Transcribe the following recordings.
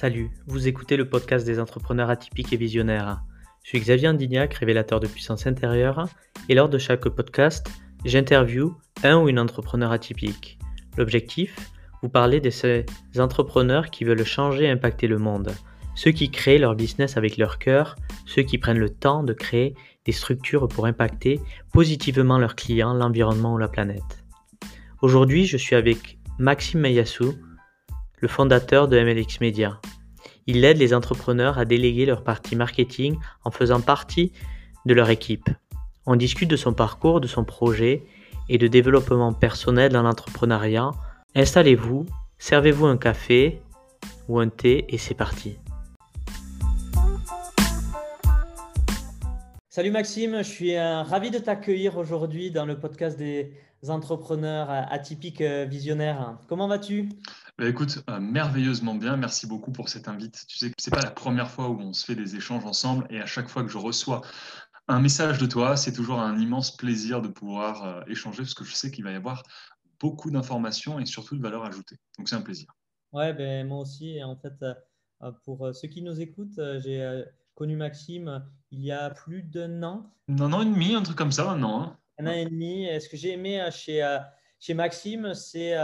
Salut, vous écoutez le podcast des entrepreneurs atypiques et visionnaires. Je suis Xavier Andignac, révélateur de puissance intérieure, et lors de chaque podcast, j'interview un ou une entrepreneur atypique. L'objectif Vous parler de ces entrepreneurs qui veulent changer et impacter le monde, ceux qui créent leur business avec leur cœur, ceux qui prennent le temps de créer des structures pour impacter positivement leurs clients, l'environnement ou la planète. Aujourd'hui, je suis avec Maxime Mayassou, le fondateur de MLX Media. Il aide les entrepreneurs à déléguer leur partie marketing en faisant partie de leur équipe. On discute de son parcours, de son projet et de développement personnel dans l'entrepreneuriat. Installez-vous, servez-vous un café ou un thé et c'est parti. Salut Maxime, je suis euh, ravi de t'accueillir aujourd'hui dans le podcast des entrepreneurs atypiques euh, visionnaires. Comment vas-tu? Bah, écoute, euh, merveilleusement bien. Merci beaucoup pour cette invite. Tu sais que ce n'est pas la première fois où on se fait des échanges ensemble et à chaque fois que je reçois un message de toi, c'est toujours un immense plaisir de pouvoir euh, échanger parce que je sais qu'il va y avoir beaucoup d'informations et surtout de valeur ajoutée. Donc c'est un plaisir. Ouais, ben, moi aussi. Et en fait, euh, pour ceux qui nous écoutent, j'ai connu Maxime il y a plus d'un an. Un an et demi, un truc comme ça, un an. Hein. Un an et demi. Ce que j'ai aimé chez, chez Maxime, c'est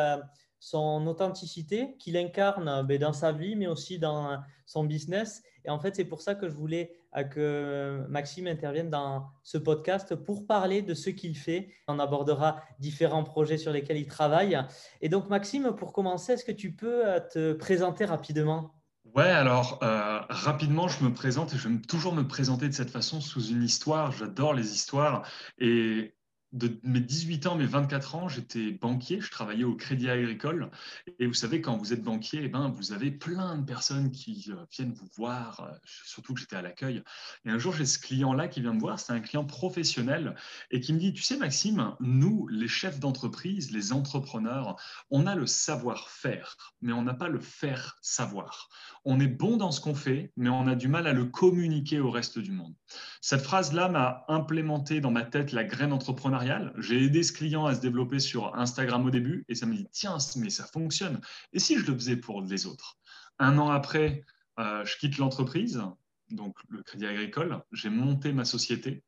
son authenticité qu'il incarne ben, dans sa vie, mais aussi dans son business. Et en fait, c'est pour ça que je voulais euh, que Maxime intervienne dans ce podcast pour parler de ce qu'il fait. On abordera différents projets sur lesquels il travaille. Et donc, Maxime, pour commencer, est-ce que tu peux euh, te présenter rapidement? Ouais, alors euh, rapidement, je me présente et je vais toujours me présenter de cette façon sous une histoire. J'adore les histoires et de mes 18 ans, mes 24 ans, j'étais banquier, je travaillais au Crédit Agricole. Et vous savez, quand vous êtes banquier, eh ben, vous avez plein de personnes qui euh, viennent vous voir, euh, surtout que j'étais à l'accueil. Et un jour, j'ai ce client-là qui vient me voir, c'est un client professionnel, et qui me dit, tu sais Maxime, nous, les chefs d'entreprise, les entrepreneurs, on a le savoir-faire, mais on n'a pas le faire savoir. On est bon dans ce qu'on fait, mais on a du mal à le communiquer au reste du monde. Cette phrase-là m'a implémenté dans ma tête la graine entrepreneuriale j'ai aidé ce client à se développer sur Instagram au début et ça me dit tiens, mais ça fonctionne. Et si je le faisais pour les autres? Un an après, euh, je quitte l'entreprise, donc le Crédit Agricole, j'ai monté ma société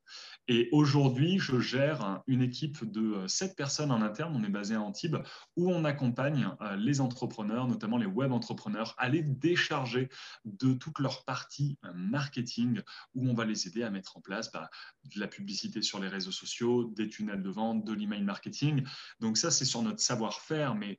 et aujourd'hui, je gère une équipe de euh, sept personnes en interne. On est basé à Antibes, où on accompagne euh, les entrepreneurs, notamment les web entrepreneurs, à les décharger de toute leur partie euh, marketing, où on va les aider à mettre en place bah, de la publicité sur les réseaux sociaux, des tunnels de vente, de l'email marketing. Donc ça, c'est sur notre savoir-faire, mais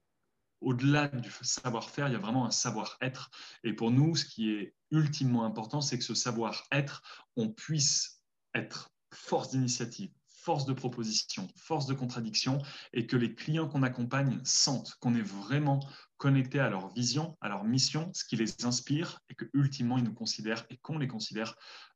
au-delà du savoir-faire, il y a vraiment un savoir-être. Et pour nous, ce qui est ultimement important, c'est que ce savoir-être, on puisse être force d'initiative, force de proposition, force de contradiction, et que les clients qu'on accompagne sentent qu'on est vraiment connecté à leur vision, à leur mission, ce qui les inspire, et que ultimement ils nous considèrent et qu'on les considère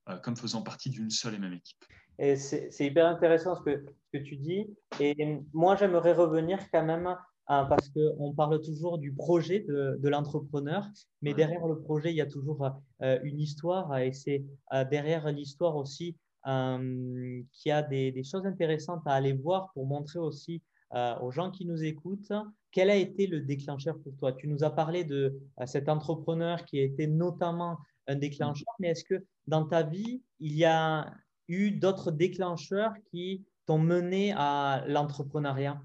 euh, comme faisant partie d'une seule et même équipe. Et c'est hyper intéressant ce que, que, tu dis. Et moi, j'aimerais revenir quand même parce qu'on parle toujours du projet de, de l'entrepreneur, mais derrière le projet, il y a toujours euh, une histoire et c'est euh, derrière l'histoire aussi qui a des, choses intéressantes à aller voir pour montrer aussi euh, aux gens qui nous écoutent quel a été le déclencheur pour toi? Tu nous as parlé de euh, cet entrepreneur qui a été notamment un déclencheur, mais est-ce que dans ta vie, il y a eu d'autres déclencheurs qui t'ont mené à l'entrepreneuriat?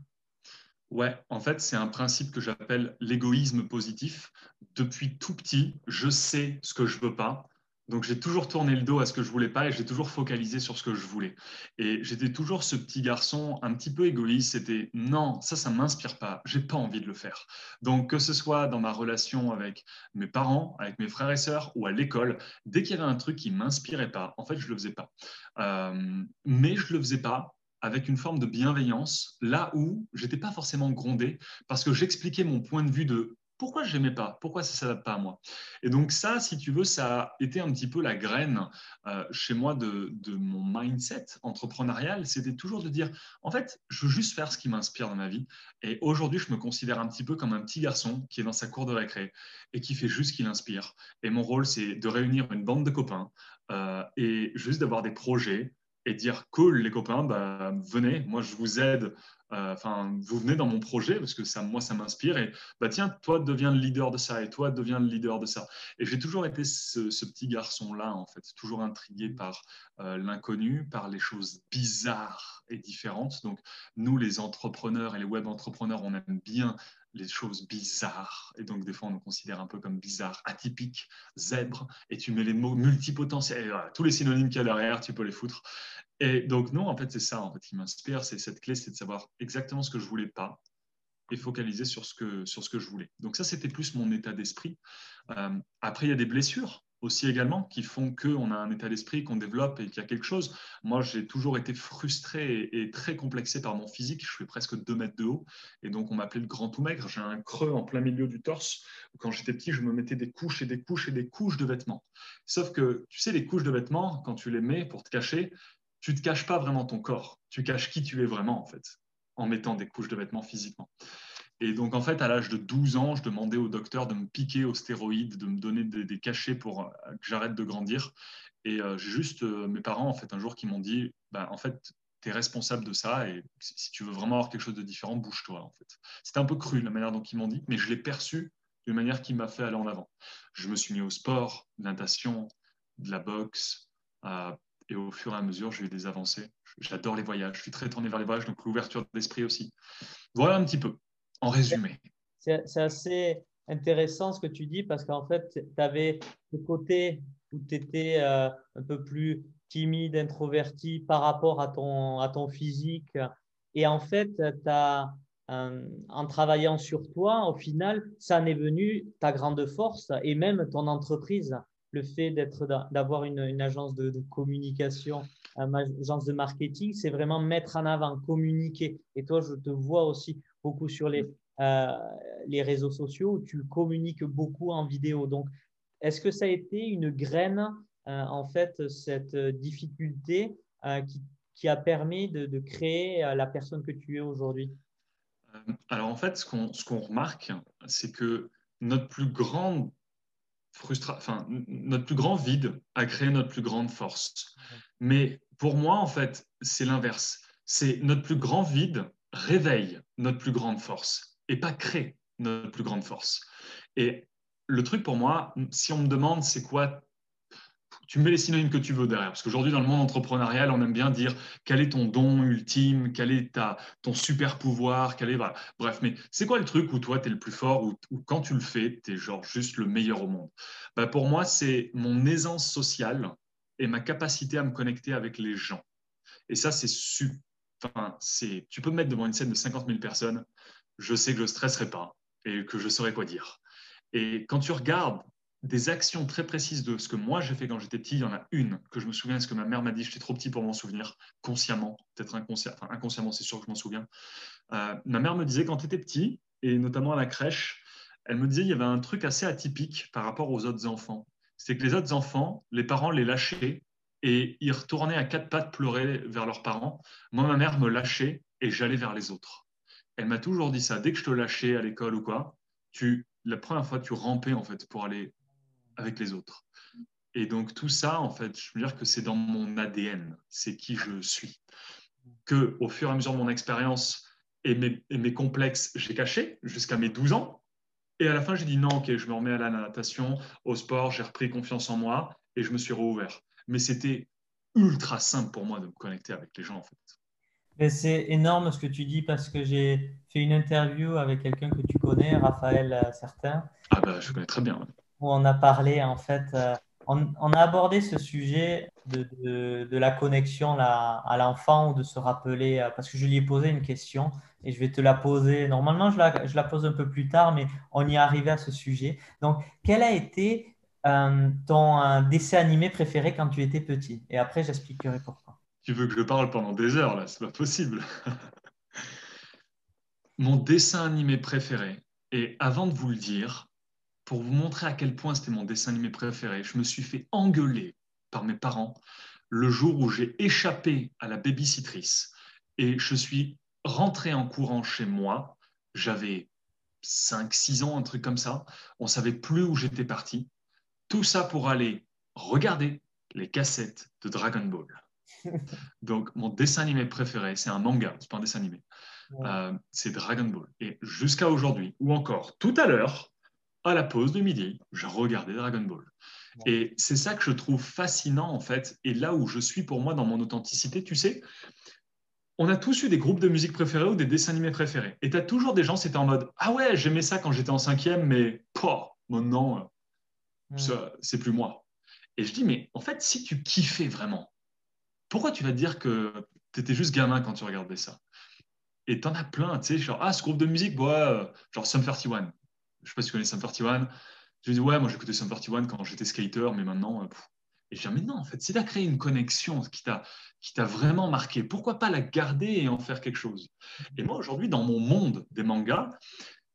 Ouais, en fait, c'est un principe que j'appelle l'égoïsme positif. Depuis tout petit, je sais ce que je veux pas. Donc j'ai toujours tourné le dos à ce que je voulais pas et j'ai toujours focalisé sur ce que je voulais. Et j'étais toujours ce petit garçon un petit peu égoïste. C'était non, ça, ça m'inspire pas. J'ai pas envie de le faire. Donc que ce soit dans ma relation avec mes parents, avec mes frères et sœurs ou à l'école, dès qu'il y avait un truc qui m'inspirait pas, en fait, je le faisais pas. Euh, mais je le faisais pas avec une forme de bienveillance, là où j'étais pas forcément grondé, parce que j'expliquais mon point de vue de pourquoi je n'aimais pas? Pourquoi ça ne s'adapte pas à moi? Et donc ça, si tu veux, ça a été un petit peu la graine euh, chez moi de, mon mindset entrepreneurial. C'était toujours de dire, en fait, je veux juste faire ce qui m'inspire dans ma vie. Et aujourd'hui, je me considère un petit peu comme un petit garçon qui est dans sa cour de récré et qui fait juste ce qui l'inspire. Et mon rôle, c'est de réunir une bande de copains euh, et juste d'avoir des projets et dire cool les copains, bah, venez, moi je vous aide euh, enfin, vous venez dans mon projet parce que ça, moi, ça m'inspire. Et bah tiens, toi, deviens le leader de ça et toi, deviens le leader de ça. Et j'ai toujours été ce, petit garçon-là, en fait, toujours intrigué par euh, l'inconnu, par les choses bizarres et différentes. Donc, nous, les entrepreneurs et les web entrepreneurs, on aime bien les choses bizarres. Et donc, des fois, on nous considère un peu comme bizarre, atypique, zèbre. Et tu mets les mots multipotentiels, tous les synonymes qu'il y a derrière, tu peux les foutre. Et donc, non, en fait, c'est ça en fait, qui m'inspire. C'est cette clé, c'est de savoir exactement ce que je voulais pas et focaliser sur ce que, sur ce que je voulais. Donc, ça, c'était plus mon état d'esprit. Euh, après, il y a des blessures aussi également qui font qu'on a un état d'esprit qu'on développe et qu'il y a quelque chose. Moi, j'ai toujours été frustré et, très complexé par mon physique. Je fais presque 2 mètres de haut et donc on m'appelait le grand tout maigre. J'ai un creux en plein milieu du torse. Quand j'étais petit, je me mettais des couches et des couches et des couches de vêtements. Sauf que, tu sais, les couches de vêtements, quand tu les mets pour te cacher, tu ne te caches pas vraiment ton corps, tu caches qui tu es vraiment en fait, en mettant des couches de vêtements physiquement. Et donc en fait, à l'âge de 12 ans, je demandais au docteur de me piquer aux stéroïdes, de me donner des, cachets pour euh, que j'arrête de grandir. Et euh, juste euh, mes parents en fait un jour qui m'ont dit, bah, en fait, tu es responsable de ça et si tu veux vraiment avoir quelque chose de différent, bouge-toi en fait. C'était un peu cru la manière dont ils m'ont dit, mais je l'ai perçu d'une manière qui m'a fait aller en avant. Je me suis mis au sport, natation, de la boxe, et au fur et à mesure, j'ai eu des avancées. J'adore les voyages. Je suis très tourné vers les voyages, donc l'ouverture d'esprit aussi. Voilà un petit peu, en résumé. C'est assez intéressant ce que tu dis parce qu'en fait, tu avais le côté où tu étais euh, un peu plus timide, introverti par rapport à ton, à ton physique. Et en fait, as, euh, en travaillant sur toi, au final, ça en est venu ta grande force et même ton entreprise le fait d'avoir une, agence de, communication, une agence de marketing, c'est vraiment mettre en avant, communiquer. Et toi, je te vois aussi beaucoup sur les, euh, les réseaux sociaux où tu communiques beaucoup en vidéo. Donc, est-ce que ça a été une graine, euh, en fait, cette difficulté euh, qui, qui, a permis de, de créer la personne que tu es aujourd'hui? Alors, en fait, ce qu'on, ce qu'on remarque, c'est que notre plus grande enfin, notre plus grand vide a créé notre plus grande force. Mais pour moi, en fait, c'est l'inverse. C'est notre plus grand vide réveille notre plus grande force et pas crée notre plus grande force. Et le truc pour moi, si on me demande c'est quoi tu mets les synonymes que tu veux derrière. Parce qu'aujourd'hui, dans le monde entrepreneurial, on aime bien dire quel est ton don ultime, quel est ta, ton super pouvoir, quel est. Bref, mais c'est quoi le truc où toi, tu es le plus fort, ou quand tu le fais, tu es genre juste le meilleur au monde? Bah, Pour moi, c'est mon aisance sociale et ma capacité à me connecter avec les gens. Et ça, c'est super. Enfin, c'est, tu peux me mettre devant une scène de 50 000 personnes, je sais que je ne stresserai pas et que je saurai quoi dire. Et quand tu regardes des actions très précises de ce que moi j'ai fait quand j'étais petit. Il y en a une que je me souviens, ce que ma mère m'a dit, j'étais trop petit pour m'en souvenir, consciemment, peut-être inconsciemment, c'est sûr que je m'en souviens. Euh, ma mère me disait quand tu étais petit, et notamment à la crèche, elle me disait il y avait un truc assez atypique par rapport aux autres enfants. C'est que les autres enfants, les parents les lâchaient et ils retournaient à quatre pattes pleurer vers leurs parents. Moi, ma mère me lâchait et j'allais vers les autres. Elle m'a toujours dit ça. Dès que je te lâchais à l'école ou quoi, tu, la première fois, tu rampais en fait pour aller avec les autres. Et donc tout ça, en fait, je veux dire que c'est dans mon ADN, c'est qui je suis. Que au fur et à mesure de mon expérience et mes, mes complexes, j'ai caché jusqu'à mes 12 ans. Et à la fin, j'ai dit non, ok, je me remets à la natation, au sport, j'ai repris confiance en moi et je me suis rouvert. Mais c'était ultra simple pour moi de me connecter avec les gens, en fait. C'est énorme ce que tu dis parce que j'ai fait une interview avec quelqu'un que tu connais, Raphaël Certain. Ah bah, je connais très bien où on a parlé, en fait, euh, on, a abordé ce sujet de, de, la connexion à l'enfant ou de se rappeler, euh, parce que je lui ai posé une question et je vais te la poser. Normalement, je la, je la pose un peu plus tard, mais on y est arrivé à ce sujet. Donc, quel a été euh, ton dessin animé préféré quand tu étais petit Et après, j'expliquerai pourquoi. Tu veux que je parle pendant des heures, là, c'est pas possible. Mon dessin animé préféré, et avant de vous le dire, pour vous montrer à quel point c'était mon dessin animé préféré, je me suis fait engueuler par mes parents le jour où j'ai échappé à la babysitrice et je suis rentré en courant chez moi. J'avais 5-6 ans, un truc comme ça. On savait plus où j'étais parti. Tout ça pour aller regarder les cassettes de Dragon Ball. Donc, mon dessin animé préféré, c'est un manga, c'est pas un dessin animé. Euh, c'est Dragon Ball. Et jusqu'à aujourd'hui, ou encore tout à l'heure, à la pause de midi, je regardais Dragon Ball. Et c'est ça que je trouve fascinant, en fait, et là où je suis pour moi dans mon authenticité, tu sais, on a tous eu des groupes de musique préférés ou des dessins animés préférés. Et tu as toujours des gens, c'était en mode Ah ouais, j'aimais ça quand j'étais en cinquième, mais poh, maintenant, c'est plus moi. Et je dis Mais en fait, si tu kiffais vraiment, pourquoi tu vas dire que tu étais juste gamin quand tu regardais ça? Et tu en as plein, tu sais, genre Ah, ce groupe de musique, ouais, genre Sum 31. Je sais pas si tu connais Sum 31. Je dis Ouais, moi j'écoutais Sum 31 quand j'étais skater, mais maintenant, euh, et je dis, mais non, en fait, si tu as créé une connexion qui t'a vraiment marqué, pourquoi pas la garder et en faire quelque chose? Et moi, aujourd'hui, dans mon monde des mangas,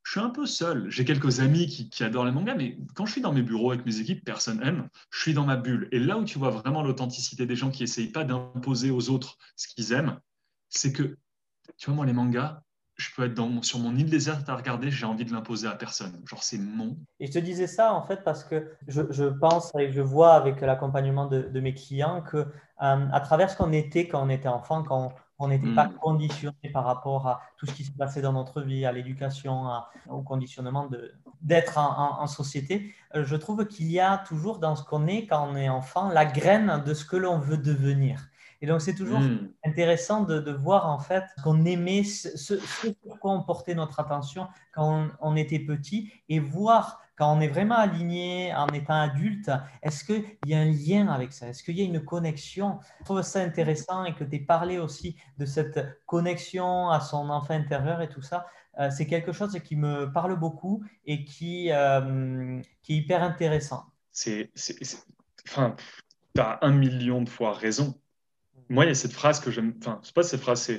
je suis un peu seul. J'ai quelques amis qui, adorent les mangas, mais quand je suis dans mes bureaux avec mes équipes, personne aime. Je suis dans ma bulle. Et là où tu vois vraiment l'authenticité des gens qui n'essayent pas d'imposer aux autres ce qu'ils aiment, c'est que, tu vois, moi, les mangas, je peux être sur mon île déserte à regarder, j'ai envie de l'imposer à personne. Genre, c'est mon. Et je te disais ça, en fait, parce que je, pense et je vois avec l'accompagnement de, de, mes clients que euh, à travers ce qu'on était quand on était enfant, quand on n'était pas hmm. conditionné par rapport à tout ce qui se passait dans notre vie, à l'éducation, au conditionnement d'être en, en, société, euh, je trouve qu'il y a toujours dans ce qu'on est quand on est enfant la graine de ce que l'on veut devenir. Et donc, c'est toujours hmm. intéressant de, voir en fait qu'on aimait, ce, sur quoi on portait notre attention quand on, était petit et voir quand on est vraiment aligné en étant adulte, est-ce qu'il y a un lien avec ça? Est-ce qu'il y a une connexion? Je trouve ça intéressant et que tu aies parlé aussi de cette connexion à son enfant intérieur et tout ça. Euh, c'est quelque chose qui me parle beaucoup et qui, euh, est hyper intéressant. C'est, enfin, tu as un million de fois raison moi, il y a cette phrase que j'aime. Enfin, c'est pas cette phrase,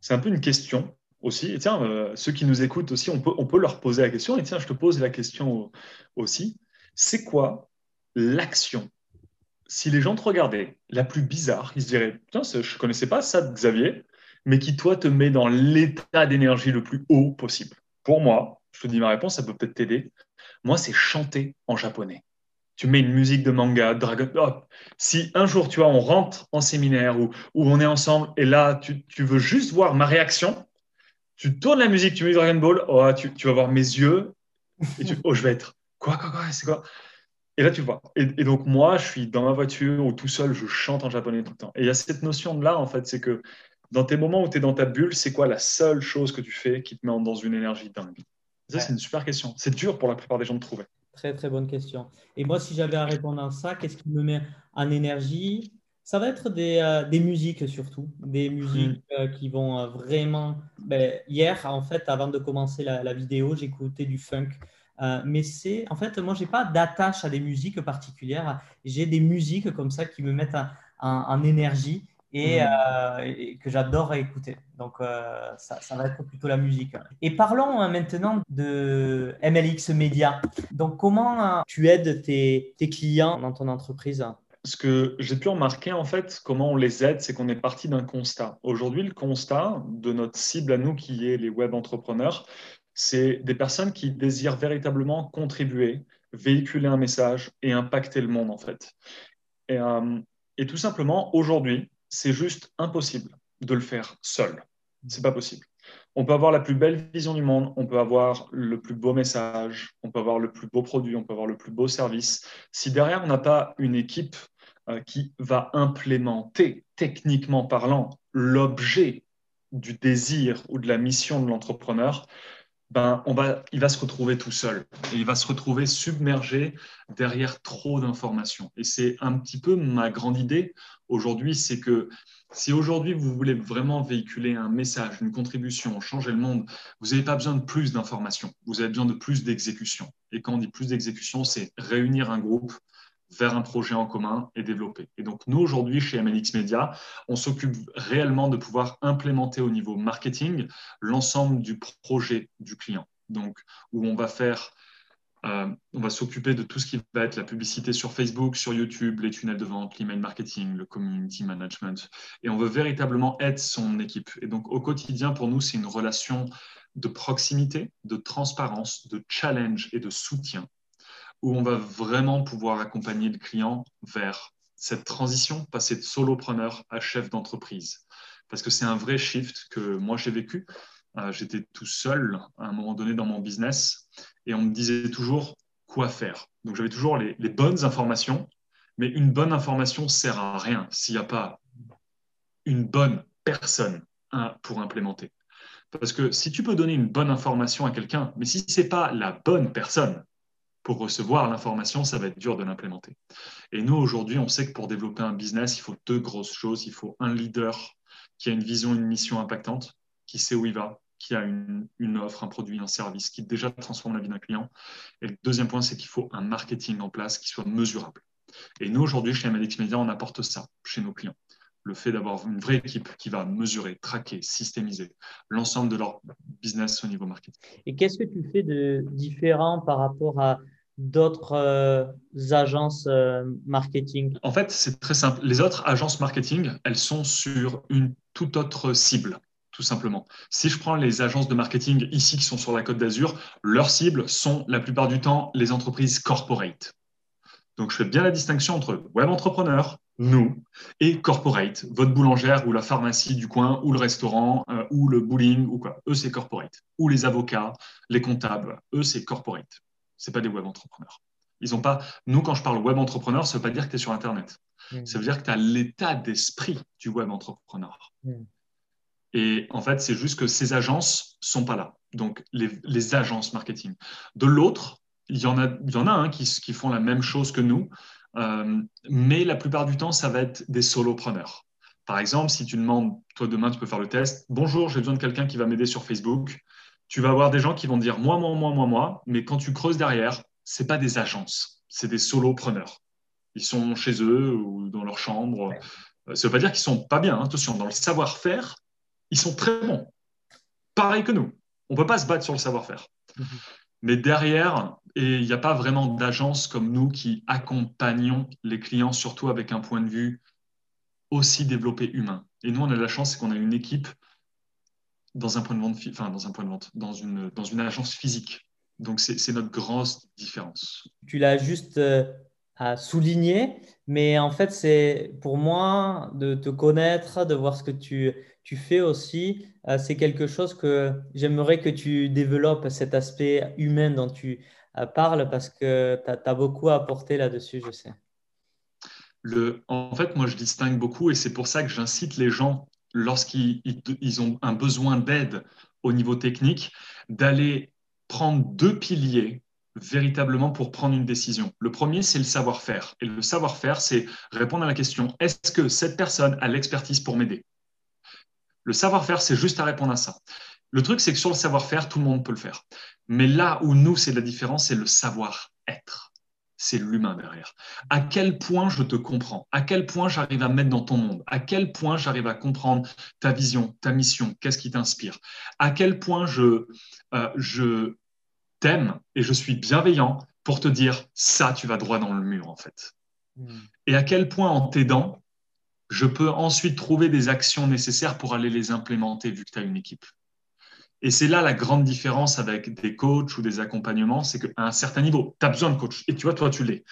c'est un peu une question aussi. Et tiens, euh, ceux qui nous écoutent aussi, on peut, on peut leur poser la question. Et tiens, je te pose la question aussi. C'est quoi l'action? Si les gens te regardaient, la plus bizarre, ils se diraient Putain, je ne connaissais pas ça Xavier, mais qui, toi, te met dans l'état d'énergie le plus haut possible. Pour moi, je te dis ma réponse, ça peut peut-être t'aider. Moi, c'est chanter en japonais tu mets une musique de manga, Dragon Ball. Si un jour, tu vois, on rentre en séminaire ou, on est ensemble et là, tu, veux juste voir ma réaction, tu tournes la musique, tu mets Dragon Ball, oh, tu, vas voir mes yeux et tu oh, je vais être quoi, quoi, quoi, c'est quoi? Et là, tu vois. Et, donc, moi, je suis dans ma voiture ou tout seul, je chante en japonais tout le temps. Et il y a cette notion-là, en fait, c'est que dans tes moments où tu es dans ta bulle, c'est quoi la seule chose que tu fais qui te met dans une énergie dingue? Ça, c'est une super question. C'est dur pour la plupart des gens de trouver. Très, très bonne question. Et moi, si j'avais à répondre à ça, qu'est-ce qui me met en énergie? Ça va être des, euh, des musiques surtout, des musiques hmm. euh, qui vont euh, vraiment... Ben, hier, en fait, avant de commencer la, la vidéo, j'écoutais du funk. mais c'est, en fait, moi, j'ai pas d'attache à des musiques particulières. J'ai des musiques comme ça qui me mettent en énergie Mm. Euh, et, que j'adore écouter. Donc, ça, ça, va être plutôt la musique. Et parlons hein, maintenant de MLX Media. Donc, comment tu aides tes, tes clients dans ton entreprise? Ce que j'ai pu remarquer, en fait, comment on les aide, c'est qu'on est parti d'un constat. Aujourd'hui, le constat de notre cible à nous, qui est les web entrepreneurs, c'est des personnes qui désirent véritablement contribuer, véhiculer un message et impacter le monde, en fait. Et, et tout simplement, aujourd'hui, c'est juste impossible de le faire seul. C'est pas possible. On peut avoir la plus belle vision du monde, on peut avoir le plus beau message, on peut avoir le plus beau produit, on peut avoir le plus beau service. Si derrière, on n'a pas une équipe euh, qui va implémenter, techniquement parlant, l'objet du désir ou de la mission de l'entrepreneur, ben, on va, il va se retrouver tout seul et il va se retrouver submergé derrière trop d'informations. Et c'est un petit peu ma grande idée aujourd'hui, c'est que si aujourd'hui vous voulez vraiment véhiculer un message, une contribution, changer le monde, vous n'avez pas besoin de plus d'informations, vous avez besoin de plus d'exécution. Et quand on dit plus d'exécution, c'est réunir un groupe, vers un projet en commun et développer. Et donc, nous, aujourd'hui, chez MNX Media, on s'occupe réellement de pouvoir implémenter au niveau marketing l'ensemble du projet du client. Donc, où on va faire, euh, on va s'occuper de tout ce qui va être la publicité sur Facebook, sur YouTube, les tunnels de vente, l'email marketing, le community management. Et on veut véritablement être son équipe. Et donc, au quotidien, pour nous, c'est une relation de proximité, de transparence, de challenge et de soutien où on va vraiment pouvoir accompagner le client vers cette transition, passer de solopreneur à chef d'entreprise. Parce que c'est un vrai shift que moi j'ai vécu. Euh, j'étais tout seul à un moment donné dans mon business et on me disait toujours quoi faire. Donc j'avais toujours les, bonnes informations, mais une bonne information sert à rien s'il n'y a pas une bonne personne pour implémenter. Parce que si tu peux donner une bonne information à quelqu'un, mais si ce n'est pas la bonne personne pour recevoir l'information, ça va être dur de l'implémenter. Et nous, aujourd'hui, on sait que pour développer un business, il faut deux grosses choses. Il faut un leader qui a une vision, une mission impactante, qui sait où il va, qui a une, offre, un produit, un service qui déjà transforme la vie d'un client. Et le deuxième point, c'est qu'il faut un marketing en place qui soit mesurable. Et nous, aujourd'hui, chez MLX Media, on apporte ça chez nos clients le fait d'avoir une vraie équipe qui va mesurer, traquer, systémiser l'ensemble de leur business au niveau marketing. Et qu'est-ce que tu fais de différent par rapport à d'autres euh, agences euh, marketing? En fait, c'est très simple. Les autres agences marketing, elles sont sur une toute autre cible tout simplement. Si je prends les agences de marketing ici qui sont sur la Côte d'Azur, leurs cibles sont la plupart du temps les entreprises corporate. Donc, je fais bien la distinction entre web entrepreneur, nous, et corporate, votre boulangère ou la pharmacie du coin, ou le restaurant, euh, ou le bowling, ou quoi. Eux, c'est corporate. Ou les avocats, les comptables, eux, c'est corporate. Ce pas des web entrepreneurs. Ils ont pas. Nous, quand je parle web entrepreneur, ça ne veut pas dire que tu es sur Internet. Hmm. Ça veut dire que tu as l'état d'esprit du web entrepreneur. Hmm. Et en fait, c'est juste que ces agences sont pas là. Donc, les, les agences marketing. De l'autre, il y en a, il y en a hein, qui, qui, font la même chose que nous, euh, mais la plupart du temps, ça va être des solopreneurs. Par exemple, si tu demandes, toi demain, tu peux faire le test. Bonjour, j'ai besoin de quelqu'un qui va m'aider sur Facebook. Tu vas avoir des gens qui vont dire moi, moi, moi, moi, moi, mais quand tu creuses derrière, c'est pas des agences, c'est des solopreneurs. Ils sont chez eux ou dans leur chambre. Ça ne veut pas dire qu'ils sont pas bien. Hein. Attention, dans le savoir-faire, ils sont très bons. Pareil que nous. On ne peut pas se battre sur le savoir-faire. Mhm. Mais derrière, il n'y a pas vraiment d'agence comme nous qui accompagnons les clients, surtout avec un point de vue aussi développé humain. Et nous, on a la chance, c'est qu'on a une équipe dans un point de vente, enfin dans un point de vente, dans une, dans une agence physique. Donc c'est notre grosse différence. Tu l'as juste euh, souligné, mais en fait, c'est pour moi de te connaître, de voir ce que tu, tu fais aussi, euh, c'est quelque chose que j'aimerais que tu développes cet aspect humain dont tu euh, parles parce que tu as, beaucoup à apporter là-dessus, je sais. Le, en fait, moi, je distingue beaucoup et c'est pour ça que j'incite les gens, lorsqu'ils ils ont un besoin d'aide au niveau technique, d'aller prendre deux piliers véritablement pour prendre une décision. Le premier, c'est le savoir-faire. Et le savoir-faire, c'est répondre à la question, est-ce que cette personne a l'expertise pour m'aider? Le savoir-faire, c'est juste à répondre à ça. Le truc, c'est que sur le savoir-faire, tout le monde peut le faire. Mais là où nous, c'est la différence, c'est le savoir-être. C'est l'humain derrière. À quel point je te comprends? À quel point j'arrive à mettre dans ton monde? À quel point j'arrive à comprendre ta vision, ta mission? Qu'est-ce qui t'inspire? À quel point je, euh, je t'aime et je suis bienveillant pour te dire ça, tu vas droit dans le mur en fait. Hmm. Et à quel point en t'aidant, je peux ensuite trouver des actions nécessaires pour aller les implémenter vu que tu as une équipe? Et c'est là la grande différence avec des coachs ou des accompagnements, c'est qu'à un certain niveau, tu as besoin de coach. Et tu vois, toi, tu l'es.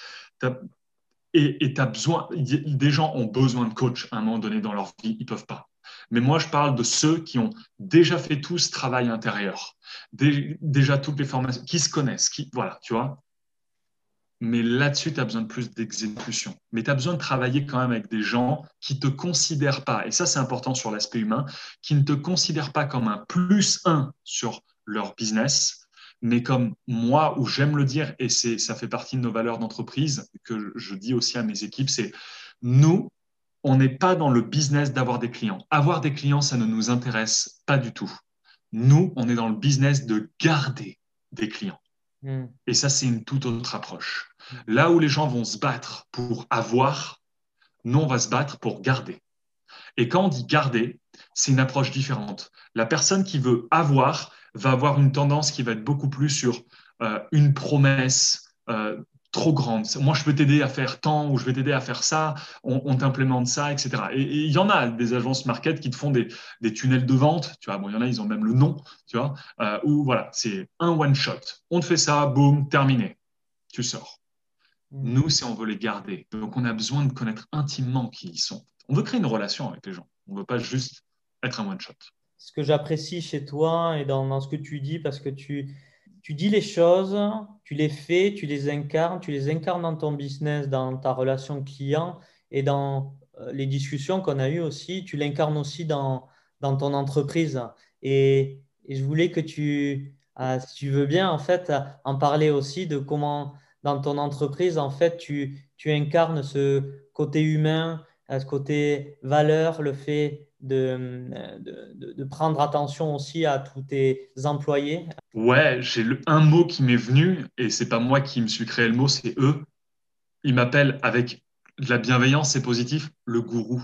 Et tu as besoin, des gens ont besoin de coach à un moment donné dans leur vie, ils ne peuvent pas. Mais moi, je parle de ceux qui ont déjà fait tout ce travail intérieur, déjà toutes les formations, qui se connaissent, qui, voilà, tu vois. Mais là-dessus, tu as besoin de plus d'exécution. Mais tu as besoin de travailler quand même avec des gens qui ne te considèrent pas, et ça c'est important sur l'aspect humain, qui ne te considèrent pas comme un plus un sur leur business, mais comme moi, où j'aime le dire, et ça fait partie de nos valeurs d'entreprise, que je dis aussi à mes équipes, c'est nous, on n'est pas dans le business d'avoir des clients. Avoir des clients, ça ne nous intéresse pas du tout. Nous, on est dans le business de garder des clients. Hmm. Et ça, c'est une toute autre approche. Là où les gens vont se battre pour avoir, nous, on va se battre pour garder. Et quand on dit garder, c'est une approche différente. La personne qui veut avoir va avoir une tendance qui va être beaucoup plus sur euh, une promesse, euh, trop grande. Moi, je peux t'aider à faire tant ou je vais t'aider à faire ça, on, t'implémente ça, etc. Et il y en a des agences market qui te font des, tunnels de vente, tu vois. Bon, il y en a, ils ont même le nom, tu vois, euh, où voilà, c'est un one shot. On te fait ça, boum, terminé. Tu sors. Mmh. Nous, c'est on veut les garder. Donc, on a besoin de connaître intimement qui ils sont. On veut créer une relation avec les gens. On ne veut pas juste être un one-shot. Ce que j'apprécie chez toi et dans, ce que tu dis, parce que tu, tu dis les choses, tu les fais, tu les incarnes, tu les incarnes dans ton business, dans ta relation client et dans euh, les discussions qu'on a eues aussi, tu l'incarnes aussi dans, dans ton entreprise. Et, je voulais que tu, euh, si tu veux bien, en fait, en parler aussi de comment dans ton entreprise, en fait, tu, tu incarnes ce côté humain, euh, ce côté valeur, le fait de, de, de, prendre attention aussi à tous tes employés? Ouais, j'ai un mot qui m'est venu, et c'est pas moi qui me suis créé le mot, c'est eux. Ils m'appellent avec de la bienveillance, c'est positif, le gourou.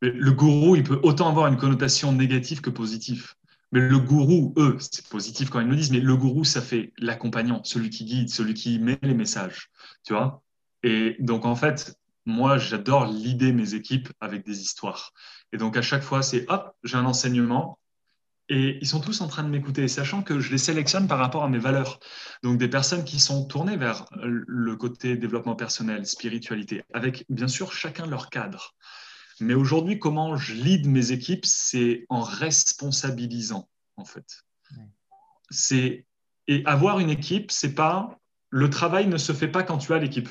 le gourou, il peut autant avoir une connotation négative que positive. Mais le gourou, eux, c'est positif quand ils me disent, mais le gourou, ça fait l'accompagnant, celui qui guide, celui qui met les messages, tu vois? Et donc, en fait, moi, j'adore l'idée mes équipes avec des histoires. Et donc, à chaque fois, c'est hop, j'ai un enseignement. Et ils sont tous en train de m'écouter, sachant que je les sélectionne par rapport à mes valeurs. Donc, des personnes qui sont tournées vers le côté développement personnel, spiritualité, avec bien sûr chacun leur cadre. Mais aujourd'hui, comment je lead mes équipes, c'est en responsabilisant, en fait. C'est et avoir une équipe, c'est pas le travail ne se fait pas quand tu as l'équipe.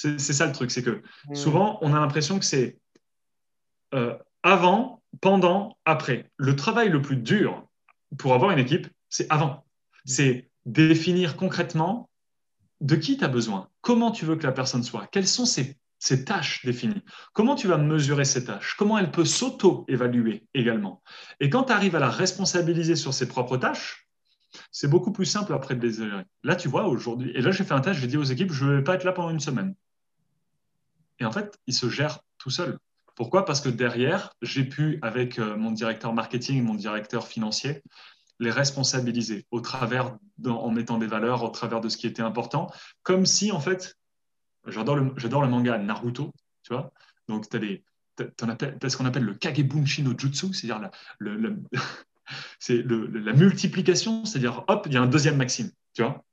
C'est ça le truc, c'est que souvent on a l'impression que c'est euh, avant, pendant, après. Le travail le plus dur pour avoir une équipe, c'est avant. C'est définir concrètement de qui tu as besoin, comment tu veux que la personne soit, quels sont ses tâches définies. Comment tu vas mesurer ces tâches Comment elle peut s'auto-évaluer également Et quand tu arrives à la responsabiliser sur ses propres tâches, c'est beaucoup plus simple après de les gérer. Là, tu vois, aujourd'hui, et là, j'ai fait un test, j'ai dit aux équipes, je ne vais pas être là pendant une semaine. Et en fait, ils se gèrent tout seuls. Pourquoi? Parce que derrière, j'ai pu, avec euh, mon directeur marketing, mon directeur financier, les responsabiliser au travers, en mettant des valeurs, au travers de ce qui était important, comme si, en fait, J'adore le, le manga Naruto, tu vois? Donc, tu as, ce qu'on appelle le Kagebunshi no Jutsu, c'est-à-dire la, le, la multiplication, c'est-à-dire, hop, il y a un deuxième maxime, tu vois?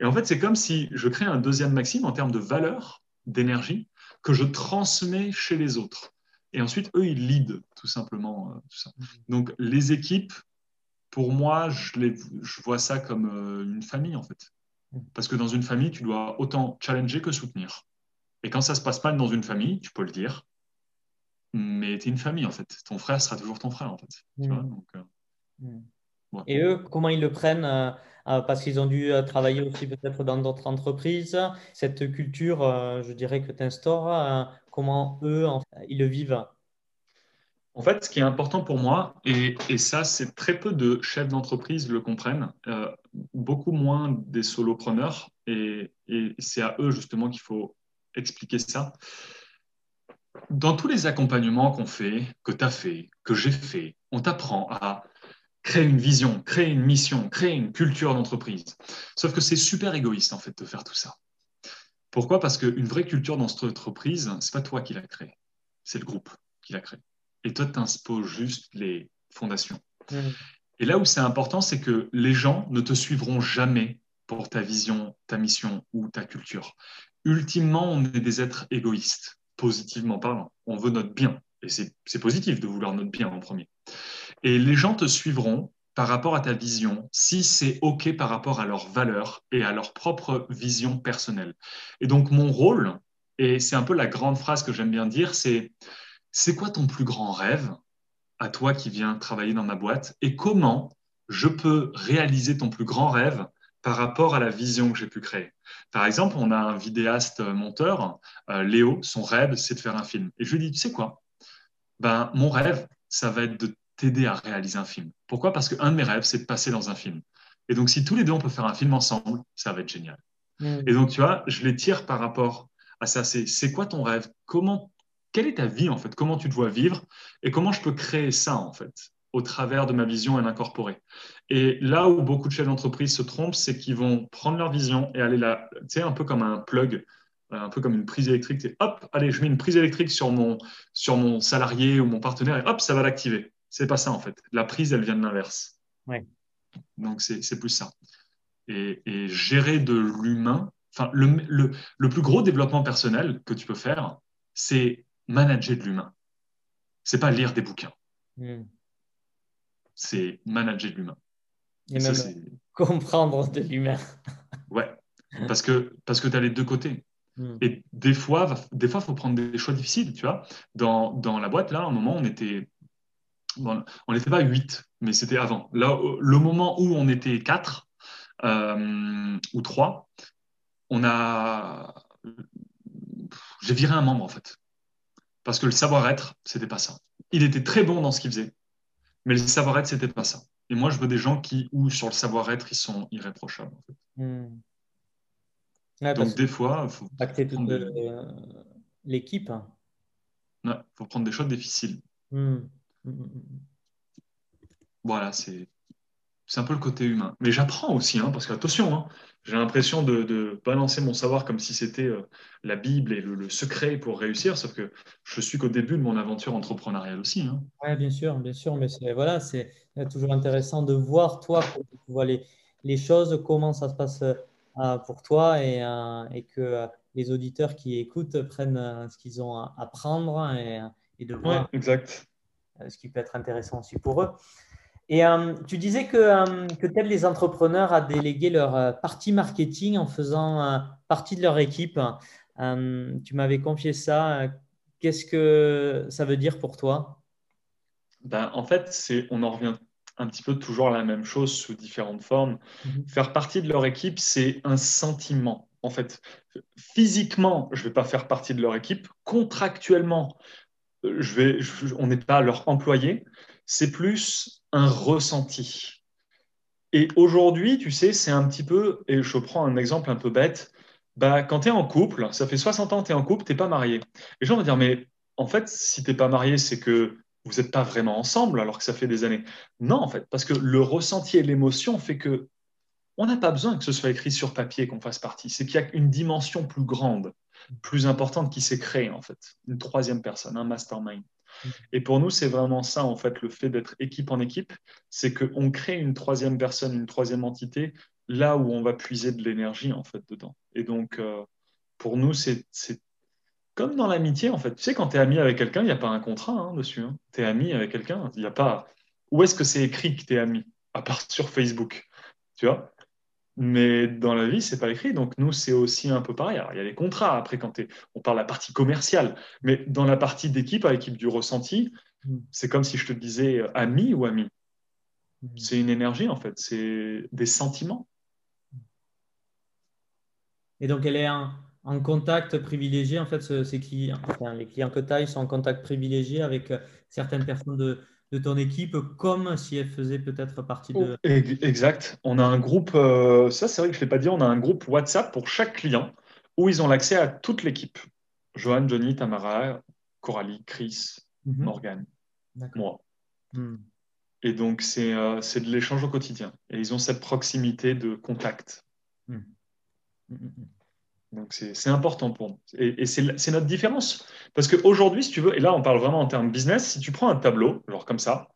Et en fait, c'est comme si je crée un deuxième maxime en termes de valeur, d'énergie, que je transmets chez les autres. Et ensuite, eux, ils lead tout simplement euh, tout ça. Donc, les équipes, pour moi, je, les, je vois ça comme euh, une famille, en fait. Parce que dans une famille, tu dois autant challenger que soutenir. Et quand ça se passe mal dans une famille, tu peux le dire, mais tu es une famille en fait. Ton frère sera toujours ton frère en fait. Mm. Euh. Et eux, comment ils le prennent Parce qu'ils ont dû travailler aussi peut-être dans d'autres entreprises. Cette culture, je dirais que tu instaures, comment eux, ils le vivent en fait, ce qui est important pour moi, et, ça, c'est très peu de chefs d'entreprise le comprennent, euh, beaucoup moins des solopreneurs, et, et c'est à eux justement qu'il faut expliquer ça. Dans tous les accompagnements qu'on fait, que tu as fait, que j'ai fait, on t'apprend à créer une vision, créer une mission, créer une culture d'entreprise. Sauf que c'est super égoïste en fait de faire tout ça. Pourquoi? Parce qu'une vraie culture d'entreprise, c'est pas toi qui l'as créée, c'est le groupe qui l'a créée et toi, tu imposes juste les fondations. Mmh. Et là où c'est important, c'est que les gens ne te suivront jamais pour ta vision, ta mission ou ta culture. Ultimement, on est des êtres égoïstes, positivement parlant. On veut notre bien. Et c'est positif de vouloir notre bien en premier. Et les gens te suivront par rapport à ta vision, si c'est OK par rapport à leurs valeurs et à leur propre vision personnelle. Et donc, mon rôle, et c'est un peu la grande phrase que j'aime bien dire, c'est c'est quoi ton plus grand rêve à toi qui viens travailler dans ma boîte et comment je peux réaliser ton plus grand rêve par rapport à la vision que j'ai pu créer? Par exemple, on a un vidéaste monteur, euh, Léo, son rêve, c'est de faire un film. Et je lui dis, tu sais quoi? Ben, Mon rêve, ça va être de t'aider à réaliser un film. Pourquoi? Parce qu'un de mes rêves, c'est de passer dans un film. Et donc, si tous les deux, on peut faire un film ensemble, ça va être génial. Mm. Et donc, tu vois, je les tire par rapport à ça. C'est quoi ton rêve? Comment quelle est ta vie en fait? Comment tu te vois vivre? Et comment je peux créer ça en fait au travers de ma vision et l'incorporer? Et là où beaucoup de chefs d'entreprise se trompent, c'est qu'ils vont prendre leur vision et aller là, tu sais, un peu comme un plug, un peu comme une prise électrique. hop, allez, je mets une prise électrique sur mon, sur mon salarié ou mon partenaire et hop, ça va l'activer. C'est pas ça en fait. La prise, elle vient de l'inverse. Ouais. Donc c'est plus ça. Et, et gérer de l'humain, enfin, le, le, plus gros développement personnel que tu peux faire, c'est manager de l'humain. C'est pas lire des bouquins. Hmm. C'est manager de l'humain. Et, même comprendre de l'humain. ouais, parce que, parce que tu as les deux côtés. Hmm. Et des fois, des fois, faut prendre des choix difficiles, tu vois. Dans, dans la boîte, là, à un moment, on était, on n'était pas 8, mais c'était avant. Là, le moment où on était 4 euh, ou 3, on a, j'ai viré un membre en fait, parce que le savoir-être, c'était pas ça. Il était très bon dans ce qu'il faisait, mais le savoir-être, c'était pas ça. Et moi, je veux des gens qui, ou sur le savoir-être, ils sont irréprochables. En fait. Hmm. Donc, des fois, il faut. Prendre euh, l'équipe. Il faut prendre des choix difficiles. Hmm. Hmm, voilà, c'est un peu le côté humain. Mais j'apprends aussi, hein, parce que attention, hein, j'ai l'impression de, balancer mon savoir comme si c'était euh, la Bible et le, secret pour réussir, sauf que je suis qu'au début de mon aventure entrepreneuriale aussi. Hein. Oui, bien sûr, bien sûr, mais c'est voilà, c'est toujours intéressant de voir toi comment tu vois les, les, choses, comment ça se passe euh, pour toi et, euh, et que les auditeurs qui écoutent prennent ce qu'ils ont à apprendre et, et de voir exact. Ce qui peut être intéressant aussi pour eux. Et euh, tu disais que, euh, que tu aides les entrepreneurs à déléguer leur euh, partie marketing en faisant partie de leur équipe. tu m'avais confié ça. Qu'est-ce que ça veut dire pour toi? Ben, En fait, on en revient un petit peu toujours à la même chose sous différentes formes. Mhm. Faire partie de leur équipe, c'est un sentiment. En fait, physiquement, je ne vais pas faire partie de leur équipe. Contractuellement, on n'est pas leur employé. C'est plus un ressenti. Et aujourd'hui, tu sais, c'est un petit peu, et je prends un exemple un peu bête, bah, quand tu es en couple, ça fait 60 ans que tu es en couple, tu pas marié. Les gens vont dire, mais en fait, si tu pas marié, c'est que vous n'êtes pas vraiment ensemble alors que ça fait des années. Non, en fait, parce que le ressenti et l'émotion fait que on n'a pas besoin que ce soit écrit sur papier qu'on fasse partie. C'est qu'il y a une dimension plus grande, plus importante qui s'est créée, en fait. Une troisième personne, un mastermind. Et pour nous, c'est vraiment ça, en fait, le fait d'être équipe en équipe, c'est qu'on crée une troisième personne, une troisième entité, là où on va puiser de l'énergie, en fait, dedans. Et donc, euh, pour nous, c'est comme dans l'amitié, en fait. Tu sais, quand tu es ami avec quelqu'un, il n'y a pas un contrat hein, dessus. Hein. Tu es ami avec quelqu'un, il n'y a pas... Où est-ce que c'est écrit que tu es ami À part sur Facebook, tu vois? Mais dans la vie, c'est pas écrit. Donc nous, c'est aussi un peu pareil. Alors, il y a les contrats. Après, quand on parle de la partie commerciale, mais dans la partie d'équipe, à l'équipe du ressenti, mm. c'est comme si je te disais euh, ami ou ami. Mm. C'est une énergie en fait. C'est des sentiments. Et donc, elle est en, contact privilégié. En fait, ces clients, les clients que tu as, ils sont en contact privilégié avec euh, certaines personnes de, de ton équipe comme si elle faisait peut-être partie de... Oh, exact. On a un groupe, euh, ça c'est vrai que je ne l'ai pas dit, on a un groupe WhatsApp pour chaque client où ils ont l'accès à toute l'équipe. Johan, Johnny, Tamara, Coralie, Chris, mhm. Morgan, moi. Hmm. Et donc euh, c'est de l'échange au quotidien. Et ils ont cette proximité de contact. Hmm. Donc c'est important pour nous. Et, c'est notre différence. Parce qu'aujourd'hui, si tu veux, et là on parle vraiment en termes business, si tu prends un tableau, genre comme ça,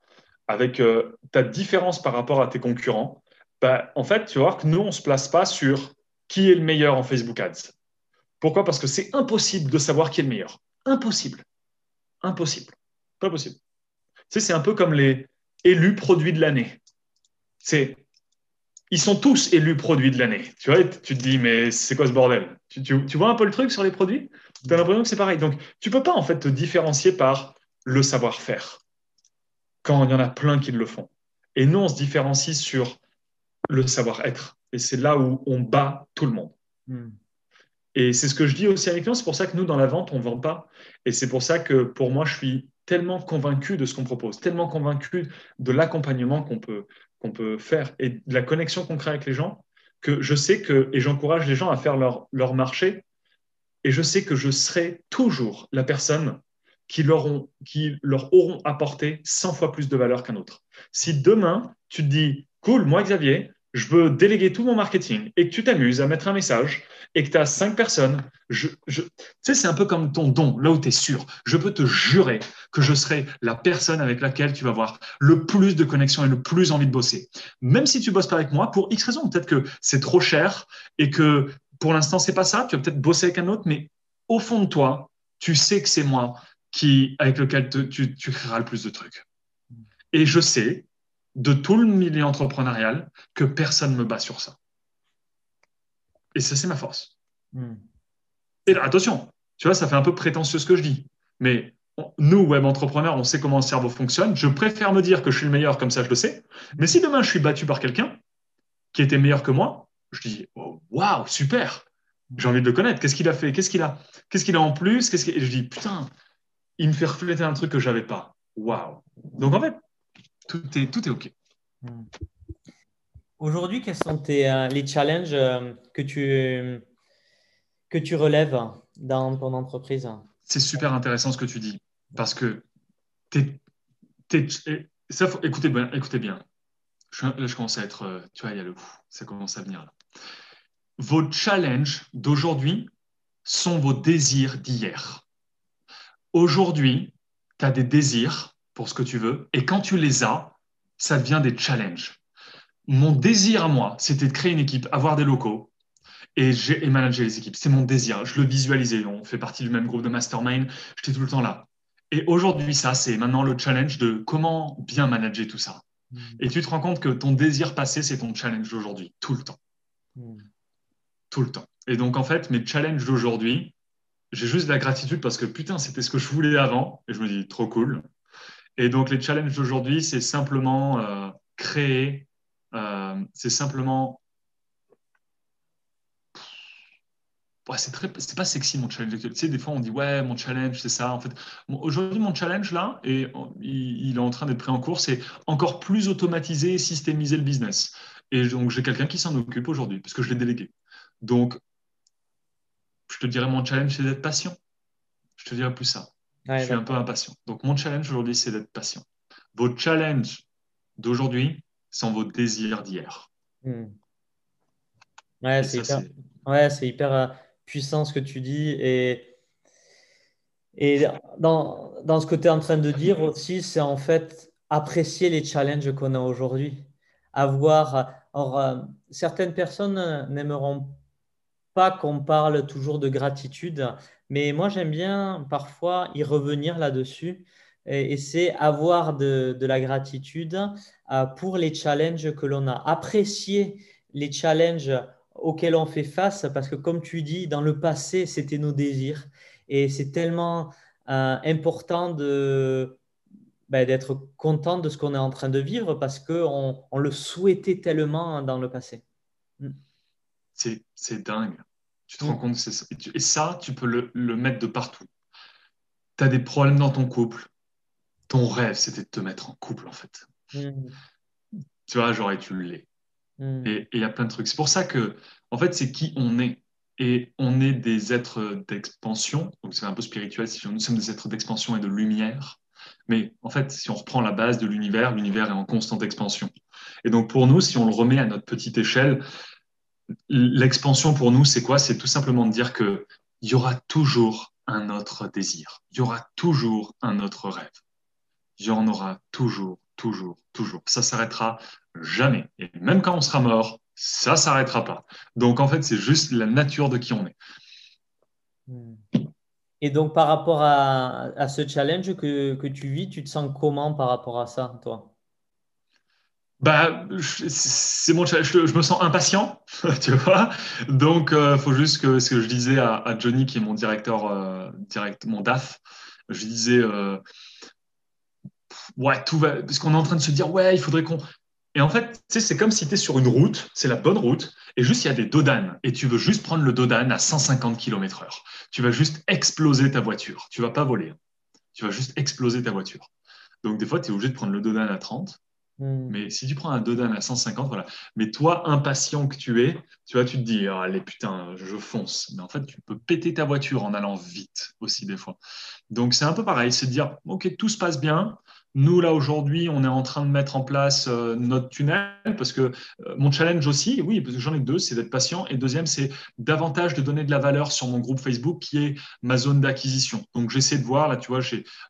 avec euh, ta différence par rapport à tes concurrents, bah, en fait, tu vois que nous, on ne se place pas sur qui est le meilleur en Facebook Ads. Pourquoi? Parce que c'est impossible de savoir qui est le meilleur. Impossible. Impossible. Pas possible. Tu sais, c'est un peu comme les élus produits de l'année. C'est ils sont tous élus produits de l'année. Tu vois, tu te dis, mais c'est quoi ce bordel? Tu, vois un peu le truc sur les produits? Tu as l'impression que c'est pareil. Donc, tu peux pas en fait te différencier par le savoir-faire quand il y en a plein qui le font. Et nous, on se différencie sur le savoir-être. Et c'est là où on bat tout le monde. Hmm. Et c'est ce que je dis aussi à mes clients. C'est pour ça que nous, dans la vente, on ne vend pas. Et c'est pour ça que pour moi, je suis tellement convaincu de ce qu'on propose, tellement convaincu de l'accompagnement qu'on peut, qu'on peut faire et de la connexion qu'on crée avec les gens, que je sais que, et j'encourage les gens à faire leur, leur marché, et je sais que je serai toujours la personne qui leur, ont, qui leur auront apporté 100 fois plus de valeur qu'un autre. Si demain, tu te dis, cool, moi Xavier, je veux déléguer tout mon marketing et que tu t'amuses à mettre un message et que tu as cinq personnes, je, tu sais, c'est un peu comme ton don, là où tu es sûr. Je peux te jurer que je serai la personne avec laquelle tu vas avoir le plus de connexion et le plus envie de bosser. Même si tu bosses pas avec moi, pour X raisons, peut-être que c'est trop cher et que pour l'instant, c'est pas ça. Tu vas peut-être bosser avec un autre, mais au fond de toi, tu sais que c'est moi qui, avec lequel tu, tu créeras le plus de trucs. Et je sais, de tout le milieu entrepreneurial, que personne ne me bat sur ça. Et ça, c'est ma force. Hmm. Et attention, tu vois, ça fait un peu prétentieux ce que je dis. Mais nous, web entrepreneurs, on sait comment le cerveau fonctionne. Je préfère me dire que je suis le meilleur, comme ça je le sais. Mais si demain je suis battu par quelqu'un qui était meilleur que moi, je dis oh, waouh, super, j'ai envie de le connaître. Qu'est-ce qu'il a fait? Qu'est-ce qu'il a? Qu'est-ce qu'il a en plus? Qu'est-ce Et je dis putain, il me fait refléter un truc que j'avais pas. Waouh. Donc en fait, tout est, tout est OK. Hmm. Aujourd'hui, quels sont tes, euh, les challenges euh, que, tu, que tu relèves dans ton entreprise? C'est super intéressant ce que tu dis parce que ça, écoutez, bien, écoutez bien. Je, là, je commence à être, euh, tu vois, il y a le, ça commence à venir là. Vos challenges d'aujourd'hui sont vos désirs d'hier. Aujourd'hui, tu as des désirs pour ce que tu veux, et quand tu les as, ça devient des challenges. Mon désir à moi, c'était de créer une équipe, avoir des locaux et, et manager les équipes. C'est mon désir. Je le visualisais. On fait partie du même groupe de mastermind. J'étais tout le temps là. Et aujourd'hui, ça, c'est maintenant le challenge de comment bien manager tout ça. Hmm. Et tu te rends compte que ton désir passé, c'est ton challenge d'aujourd'hui, tout le temps. Hmm. Tout le temps. Et donc, en fait, mes challenges d'aujourd'hui, j'ai juste de la gratitude parce que putain, c'était ce que je voulais avant. Et je me dis, trop cool. Et donc, les challenges d'aujourd'hui, c'est simplement euh, créer, euh, c'est simplement ouais, c'est pas sexy mon challenge Tu sais, des fois on dit ouais, mon challenge c'est ça. En fait, aujourd'hui mon challenge là, et il, est en train d'être pris en cours, c'est encore plus automatiser et systémiser le business. Et donc j'ai quelqu'un qui s'en occupe aujourd'hui parce que je l'ai délégué. Donc, je te dirais mon challenge c'est d'être patient. Je te dirais plus ça. Je suis un peu impatient. Donc mon challenge aujourd'hui c'est d'être patient. Vos challenges d'aujourd'hui sont vos désirs d'hier. Hmm. Ouais, c'est hyper, ouais, c'est hyper, euh, puissant ce que tu dis. Et, et dans, dans ce que tu es en train de dire aussi, c'est en fait apprécier les challenges qu'on a aujourd'hui. Avoir, or, euh, certaines personnes n'aimeront pas qu'on parle toujours de gratitude, mais moi j'aime bien parfois y revenir là-dessus. Et, c'est avoir de, la gratitude euh, pour les challenges que l'on a. Apprécier les challenges auxquels on fait face, parce que comme tu dis, dans le passé, c'était nos désirs. Et c'est tellement euh, important de, ben, d'être content de ce qu'on est en train de vivre parce qu'on on le souhaitait tellement dans le passé. Mm. C'est, c'est dingue. Tu te rends mm. compte c'est ça. Et ça, tu peux le, le mettre de partout. Tu as des problèmes dans ton couple. Ton rêve, c'était de te mettre en couple, en fait. Mm. Tu vois, genre, et tu l'es. Hmm. Et il y a plein de trucs. C'est pour ça que, en fait, c'est qui on est. Et on est des êtres d'expansion. Donc, c'est un peu spirituel. Si nous sommes des êtres d'expansion et de lumière. Mais en fait, si on reprend la base de l'univers, l'univers est en constante expansion. Et donc, pour nous, si on le remet à notre petite échelle, l'expansion pour nous, c'est quoi? C'est tout simplement de dire qu'il y aura toujours un autre désir. Il y aura toujours un autre rêve. Il y en aura toujours, toujours, toujours. Ça s'arrêtera Jamais. Et même quand on sera mort, ça s'arrêtera pas. Donc, en fait, c'est juste la nature de qui on est. Hmm. Et donc, par rapport à, ce challenge que, tu vis, tu te sens comment par rapport à ça, toi? Bah, c'est je, me sens impatient, tu vois. Donc, euh, faut juste que ce que je disais à, Johnny, qui est mon directeur, euh, direct, mon DAF, je disais, euh, ouais, tout va, parce qu'on est en train de se dire, ouais, il faudrait qu'on, et en fait, c'est comme si tu es sur une route, c'est la bonne route, et juste il y a des dodanes, et tu veux juste prendre le dodane à 150 km/h. Tu vas juste exploser ta voiture. Tu vas pas voler. Tu vas juste exploser ta voiture. Donc des fois, tu es obligé de prendre le dodane à 30. Hmm. Mais si tu prends un dodane à 150, voilà. Mais toi, impatient que tu es, tu vois, tu te dis, allez, putain, je fonce. Mais en fait, tu peux péter ta voiture en allant vite aussi des fois. Donc c'est un peu pareil, c'est de dire, OK, tout se passe bien, Nous, là, aujourd'hui, on est en train de mettre en place euh, notre tunnel parce que euh, mon challenge aussi, oui, parce que j'en ai deux, c'est d'être patient. Et deuxième, c'est davantage de donner de la valeur sur mon groupe Facebook qui est ma zone d'acquisition. Donc, j'essaie de voir, là, tu vois,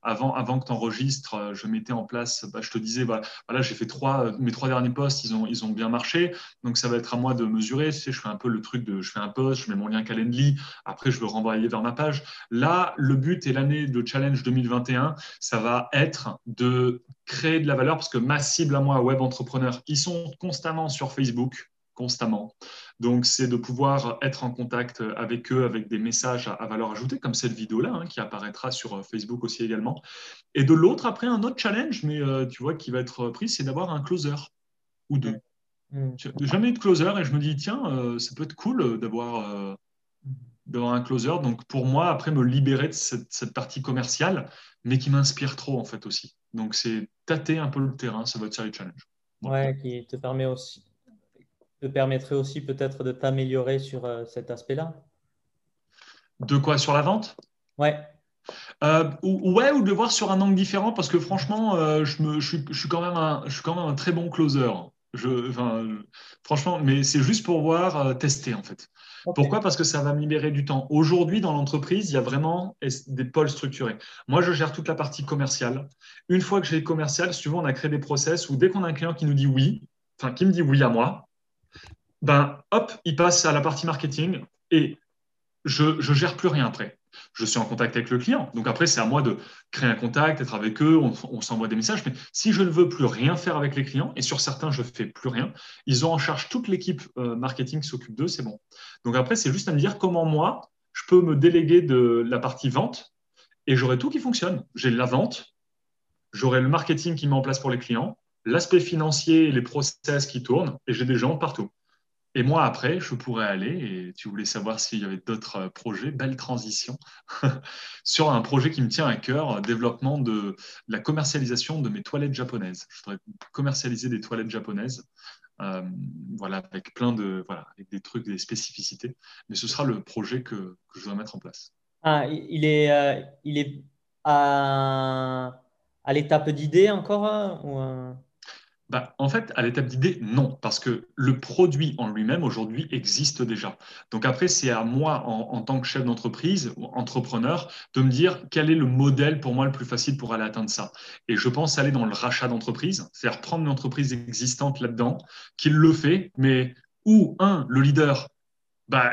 avant, avant que tu enregistres, euh, je mettais en place, bah, je te disais, voilà, j'ai fait trois, mes trois derniers posts, ils ont, ils ont bien marché. Donc, ça va être à moi de mesurer. Tu sais, je fais un peu le truc de, je fais un post, je mets mon lien Calendly, après, je veux renvoyer vers ma page. Là, le but et l'année de challenge 2021, ça va être de créer de la valeur parce que ma cible à moi, web entrepreneur, ils sont constamment sur Facebook, constamment. Donc, c'est de pouvoir être en contact avec eux avec des messages à, valeur ajoutée, comme cette vidéo-là, hein, qui apparaîtra sur euh, Facebook aussi également. Et de l'autre, après, un autre challenge, mais euh, tu vois, qui va être pris, c'est d'avoir un closer ou deux. Mmh. Jamais eu de closer et je me dis, tiens, euh, ça peut être cool d'avoir d'avoir un closer. Donc, pour moi, après, me libérer de cette, cette partie commerciale, mais qui m'inspire trop, en fait, aussi. Donc, c'est tâter un peu le terrain, ça va être série challenge. Ouais, qui te permet aussi, te permettrait aussi peut-être de t'améliorer sur euh, cet aspect-là. De quoi Sur la vente? Ouais. Euh, ou, ouais, ou de le voir sur un angle différent, parce que franchement, euh, je, me, je, suis, je, suis, quand même un, je suis quand même un très bon closer. Je, enfin, franchement, mais c'est juste pour voir, tester en fait. Pourquoi? Parce que ça va me libérer du temps. Aujourd'hui, dans l'entreprise, il y a vraiment des pôles structurés. Moi, je gère toute la partie commerciale. Une fois que j'ai commercial, souvent, on a créé des process où dès qu'on a un client qui nous dit oui, enfin, qui me dit oui à moi, ben, hop, il passe à la partie marketing et je ne gère plus rien après je suis en contact avec le client. Donc après, c'est à moi de créer un contact, être avec eux, on, s'envoie des messages. Mais si je ne veux plus rien faire avec les clients, et sur certains, je ne fais plus rien, ils ont en charge toute l'équipe euh, marketing qui s'occupe d'eux, c'est bon. Donc après, c'est juste à me dire comment moi, je peux me déléguer de la partie vente et j'aurai tout qui fonctionne. J'ai la vente, j'aurai le marketing qui met en place pour les clients, l'aspect financier, les process qui tournent, et j'ai des gens partout. Et moi, après, je pourrais aller, et tu voulais savoir s'il y avait d'autres euh, projets, belle transition, sur un projet qui me tient à cœur, euh, développement de la commercialisation de mes toilettes japonaises. Je voudrais commercialiser des toilettes japonaises, euh, voilà, avec plein de, voilà, avec des trucs, des spécificités. Mais ce sera le projet que, je dois mettre en place. Ah, il est, il est à, à l'étape d'idée encore ou, bah, en fait, à l'étape d'idée, non, parce que le produit en lui-même aujourd'hui existe déjà. Donc après, c'est à moi, en, tant que chef d'entreprise ou entrepreneur, de me dire quel est le modèle pour moi le plus facile pour aller atteindre ça. Et je pense aller dans le rachat d'entreprise, c'est-à-dire prendre une entreprise existante là-dedans, qui le fait, mais où, un, le leader bah,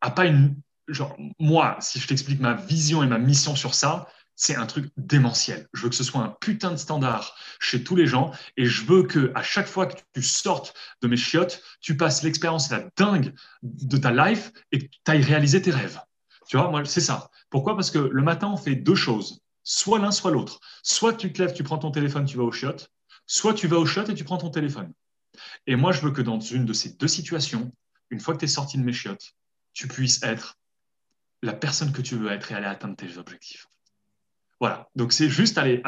a pas une... Genre, moi, si je t'explique ma vision et ma mission sur ça, c'est un truc démentiel. Je veux que ce soit un putain de standard chez tous les gens et je veux que à chaque fois que tu sortes de mes chiottes, tu passes l'expérience la dingue de ta life et que tu ailles réaliser tes rêves. Tu vois, moi, c'est ça. Pourquoi? Parce que le matin, on fait deux choses. Soit l'un, soit l'autre. Soit tu te lèves, tu prends ton téléphone, tu vas aux chiottes. Soit tu vas aux chiottes et tu prends ton téléphone. Et moi, je veux que dans une de ces deux situations, une fois que tu es sorti de mes chiottes, tu puisses être la personne que tu veux être et aller atteindre tes objectifs. Voilà. Donc, c'est juste aller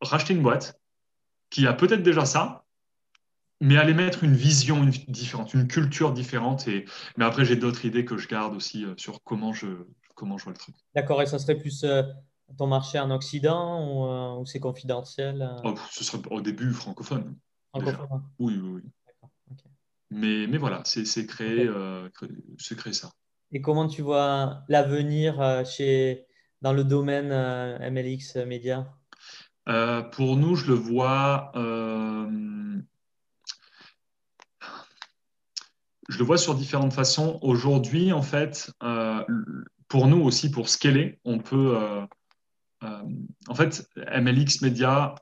racheter une boîte qui a peut-être déjà ça, mais aller mettre une vision différente, une culture différente. Et... Mais après, j'ai d'autres idées que je garde aussi euh, sur comment je, comment je vois le truc. D'accord. Et ça serait plus euh, ton marché en Occident ou, euh, c'est confidentiel oh, Ce serait au début francophone. Francophone Oui, oui, oui. Mais, mais voilà, c'est créer, créer ça. Et comment tu vois l'avenir chez dans le domaine euh, MLX Média euh, Pour nous, je le vois. Euh, je le vois sur différentes façons. Aujourd'hui, en fait, pour nous aussi, pour scaler, on peut. en fait, MLX Media,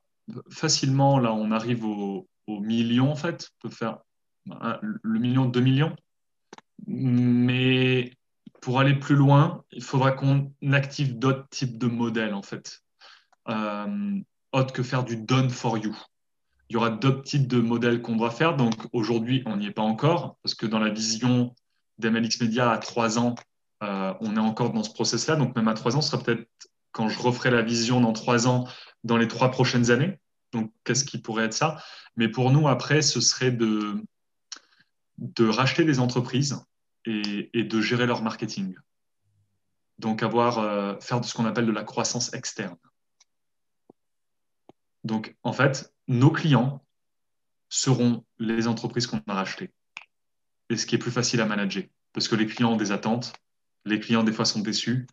facilement, là, on arrive au, au million, en fait. On peut faire le million, deux millions. Mais pour aller plus loin, il faudra qu'on active d'autres types de modèles, en fait, euh, autre que faire du done for you. Il y aura d'autres types de modèles qu'on doit faire. Donc aujourd'hui, on n'y est pas encore, parce que dans la vision d'MLX Media à trois ans, euh, on est encore dans ce process-là. Donc même à trois ans, ce sera peut-être quand je referai la vision dans trois ans, dans les trois prochaines années. Donc qu'est-ce qui pourrait être ça? Mais pour nous, après, ce serait de, de racheter des entreprises et, de gérer leur marketing. Donc avoir, euh, faire de ce qu'on appelle de la croissance externe. Donc, en fait, nos clients seront les entreprises qu'on a rachetées. Et ce qui est plus facile à manager. Parce que les clients ont des attentes, les clients, des fois, sont déçus.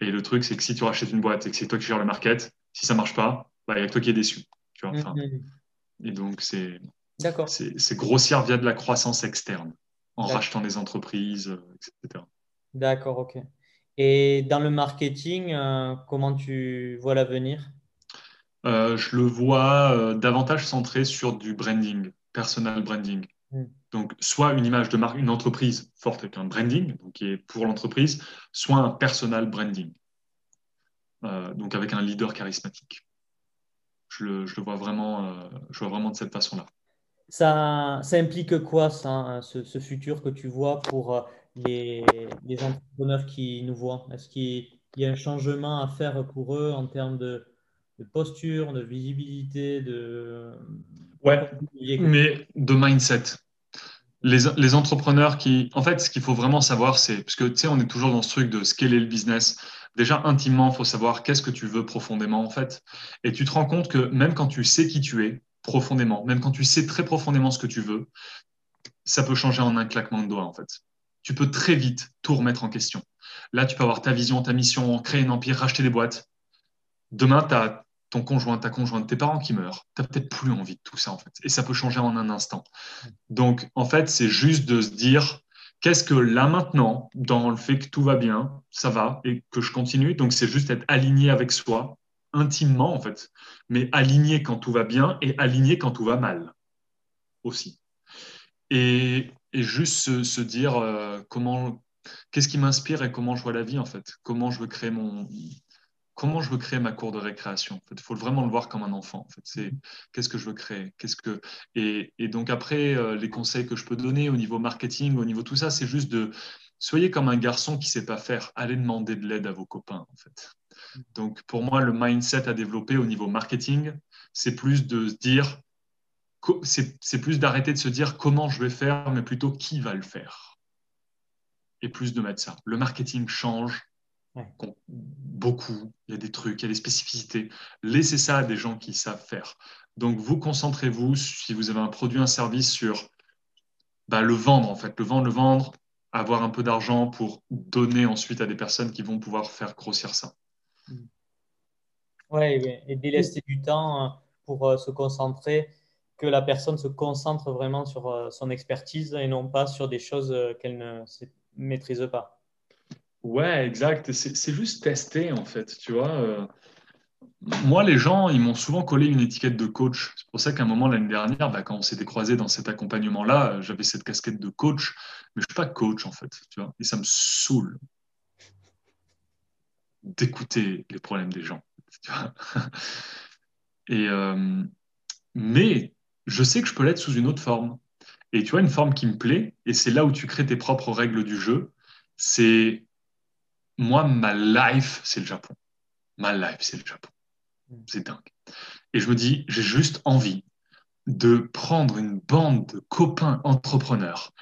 Et le truc, c'est que si tu rachètes une boîte et que c'est toi qui gères le market, si ça ne marche pas, bah, il y a que toi qui es déçu. Tu vois mm-hmm. Et donc, c'est grossir via de la croissance externe, en rachetant des entreprises, etc. D'accord, ok. Et dans le marketing, euh, comment tu vois l'avenir? Euh, Je le vois euh, davantage centré sur du branding, personal branding. Mm. Donc, soit une image de marque, une entreprise forte avec un branding, donc qui est pour l'entreprise, soit un personal branding, donc avec un leader charismatique. Je le, je le vois, vraiment, je vois vraiment de cette façon-là. Ça, ça, implique quoi, ça, ce, ce, futur que tu vois pour les, les entrepreneurs qui nous voient? Est-ce qu'il y a un changement à faire pour eux en termes de, posture, de visibilité, de... Ouais, mais de mindset. Les, les, entrepreneurs qui... En fait, ce qu'il faut vraiment savoir, c'est... Parce que, tu sais, on est toujours dans ce truc de scaler le business. Déjà, intimement, il faut savoir qu'est-ce que tu veux profondément, en fait. Et tu te rends compte que même quand tu sais qui tu es, profondément, même quand tu sais très profondément ce que tu veux, ça peut changer en un claquement de doigts, en fait tu peux très vite tout remettre en question. Là, tu peux avoir ta vision, ta mission, créer un empire, racheter des boîtes. Demain, tu as ton conjoint, ta conjointe, tes parents qui meurent. Tu n'as peut-être plus envie de tout ça, en fait. Et ça peut changer en un instant. Donc, en fait, c'est juste de se dire, qu'est-ce que là maintenant, dans le fait que tout va bien, ça va, et que je continue. Donc, c'est juste être aligné avec soi, intimement, en fait. Mais aligné quand tout va bien et aligné quand tout va mal aussi. Et juste se, dire euh, comment, qu'est-ce qui m'inspire et comment je vois la vie en fait, comment je veux créer mon, comment je veux créer ma cour de récréation. Il faut vraiment le voir comme un enfant. C'est qu'est-ce que je veux créer, qu'est-ce que et, et, donc après euh, les conseils que je peux donner au niveau marketing, au niveau tout ça, c'est juste de soyez comme un garçon qui sait pas faire, allez demander de l'aide à vos copains en fait. Donc pour moi, le mindset à développer au niveau marketing, c'est plus de se dire c'est plus d'arrêter de se dire comment je vais faire, mais plutôt qui va le faire. Et plus de mettre ça. Le marketing change beaucoup. Il y a des trucs, il y a des spécificités. Laissez ça à des gens qui savent faire. Donc, vous concentrez-vous, si vous avez un produit, un service, sur bah, le vendre, en fait. Le vendre, le vendre, avoir un peu d'argent pour donner ensuite à des personnes qui vont pouvoir faire grossir ça. Oui, et délaisser du temps hein, pour euh, se concentrer que la personne se concentre vraiment sur euh, son expertise et non pas sur des choses euh, qu'elle ne maîtrise pas. Ouais, exact. C'est juste tester, en fait, tu vois. Euh. Moi, les gens, ils m'ont souvent collé une étiquette de coach. C'est pour ça qu'à un moment, l'année dernière, bah, quand on s'était croisé dans cet accompagnement-là, j'avais cette casquette de coach, mais je ne suis pas coach, en fait, tu vois. Et ça me saoule d'écouter les problèmes des gens. Et, mais je sais que je peux l'être sous une autre forme. Et tu vois, une forme qui me plaît, et c'est là où tu crées tes propres règles du jeu, c'est moi, ma life, c'est le Japon. Ma life, c'est le Japon. C'est dingue. Et je me dis, j'ai juste envie de prendre une bande de copains entrepreneurs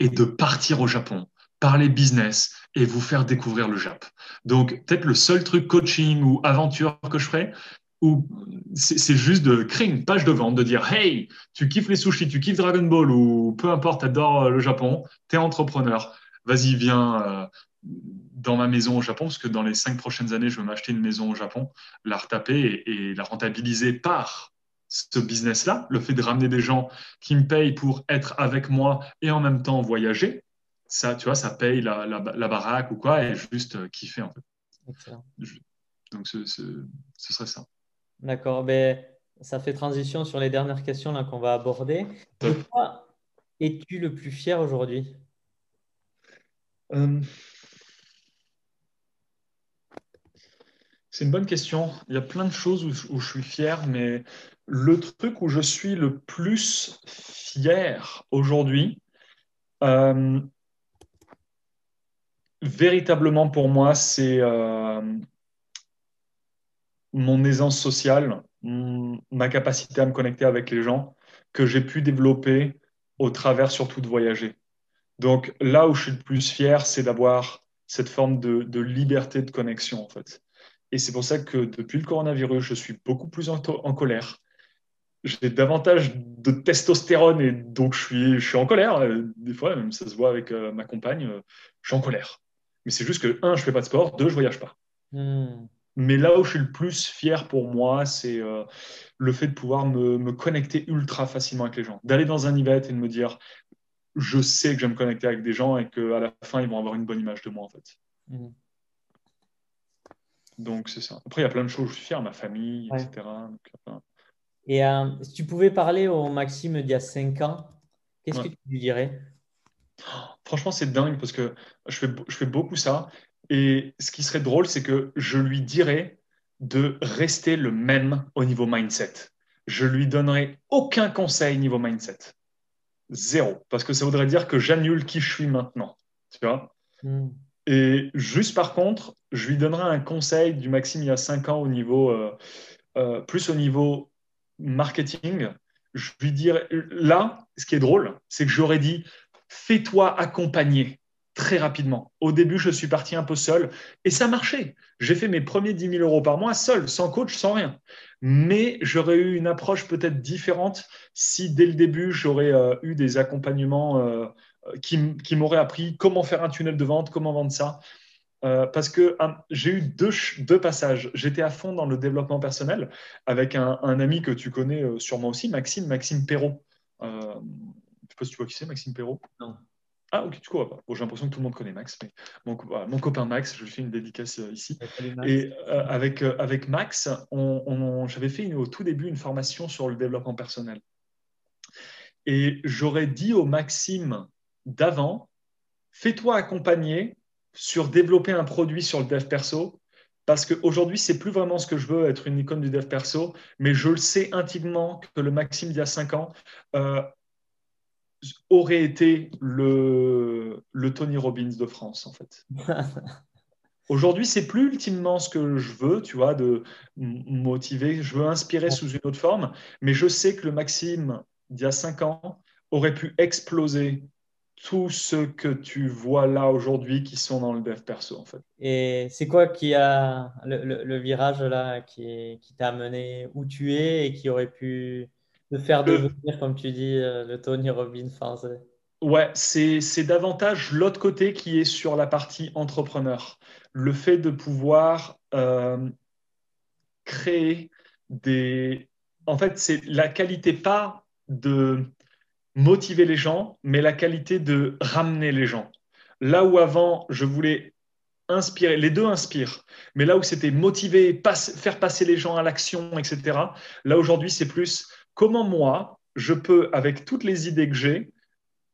et de partir au Japon, parler business et vous faire découvrir le Japon. Donc, peut-être le seul truc coaching ou aventure que je ferai, ou c'est juste de créer une page de vente, de dire Hey, tu kiffes les sushis, tu kiffes Dragon Ball ou peu importe, adores euh, le Japon, tu es entrepreneur, vas-y, viens euh, dans ma maison au Japon, parce que dans les cinq prochaines années, je veux m'acheter une maison au Japon, la retaper et, la rentabiliser par ce business-là, le fait de ramener des gens qui me payent pour être avec moi et en même temps voyager, ça, tu vois, ça paye la, la, baraque ou quoi, et juste euh, kiffer en fait. Donc ce, ce serait ça. D'accord. Ben, ça fait transition sur les dernières questions là qu'on va aborder. De quoi es-tu le plus fier aujourd'hui? Euh, C'est une bonne question. Il y a plein de choses où, je suis fier, mais le truc où je suis le plus fier aujourd'hui, euh, véritablement pour moi, c'est euh, mon aisance sociale, ma capacité à me connecter avec les gens que j'ai pu développer au travers surtout de voyager. Donc là où je suis le plus fier, c'est d'avoir cette forme de, liberté de connexion en fait. Et c'est pour ça que depuis le coronavirus, je suis beaucoup plus en, colère j'ai davantage de testostérone et donc je suis, je suis en colère. Des fois, même ça se voit avec ma compagne, je suis en colère. Mais c'est juste que, un, je fais pas de sport, deux, je voyage pas. Hmm. Mais là où je suis le plus fier pour moi, c'est euh, le fait de pouvoir me, connecter ultra facilement avec les gens. D'aller dans un event et de me dire, je sais que je vais me connecter avec des gens et qu'à la fin, ils vont avoir une bonne image de moi, en fait. Mhm. Donc, c'est ça. Après, il y a plein de choses. Je suis fier, ma famille, etc. et euh, si tu pouvais parler au Maxime d'il y a 5 ans, qu'est-ce que tu lui dirais? Franchement, c'est dingue parce que je fais, je fais beaucoup ça. Et ce qui serait drôle, c'est que je lui dirais de rester le même au niveau mindset. Je lui donnerai aucun conseil niveau mindset. Zéro. Parce que ça voudrait dire que j'annule qui je suis maintenant. Tu vois? Hmm. Et juste par contre, je lui donnerai un conseil du Maxime il y a cinq ans au niveau, euh, euh, plus au niveau marketing. Je lui dirais, là, ce qui est drôle, c'est que j'aurais dit, fais-toi accompagner très rapidement. Au début, je suis parti un peu seul et ça marchait. J'ai fait mes premiers 10 000 euros par mois seul, sans coach, sans rien. Mais j'aurais eu une approche peut-être différente si dès le début, j'aurais euh, eu des accompagnements qui m'auraient appris comment faire un tunnel de vente, comment vendre ça. Euh, parce que j'ai eu deux, deux passages. J'étais à fond dans le développement personnel avec un, un ami que tu connais sûrement aussi, Maxime, Maxime Perrault. je ne sais pas si tu vois qui c'est, Maxime Perrault. Non. Ah, ok, tu crois pas. Bon, j'ai l'impression que tout le monde connaît Max, mais mon, mon copain Max, je lui fais une dédicace euh, ici. Et euh, avec, euh, avec Max, on, j'avais fait au tout début une formation sur le développement personnel. Et j'aurais dit au Maxime d'avant, fais-toi accompagner sur développer un produit sur le dev perso, parce qu'aujourd'hui, c'est plus vraiment ce que je veux, être une icône du dev perso, mais je le sais intimement que le Maxime d'il y a 5 ans aurait été le, le Tony Robbins de France, en fait. Aujourd'hui, c'est plus ultimement ce que je veux, tu vois, de motiver. Je veux inspirer sous une autre forme, mais je sais que le Maxime d'il y a cinq ans aurait pu exploser tout ce que tu vois là aujourd'hui qui sont dans le dev perso, en fait. Et c'est quoi qui a le, virage là qui, qui t'a amené où tu es et qui aurait pu de faire devenir, comme tu dis, euh, le Tony Robbins français. Ouais, c'est davantage l'autre côté qui est sur la partie entrepreneur. Le fait de pouvoir euh, créer des... En fait, c'est la qualité pas de motiver les gens, mais la qualité de ramener les gens. Là où avant, je voulais inspirer, les deux inspirent, mais là où c'était motiver, faire passer les gens à l'action, etc., là aujourd'hui, c'est plus comment moi, je peux, avec toutes les idées que j'ai,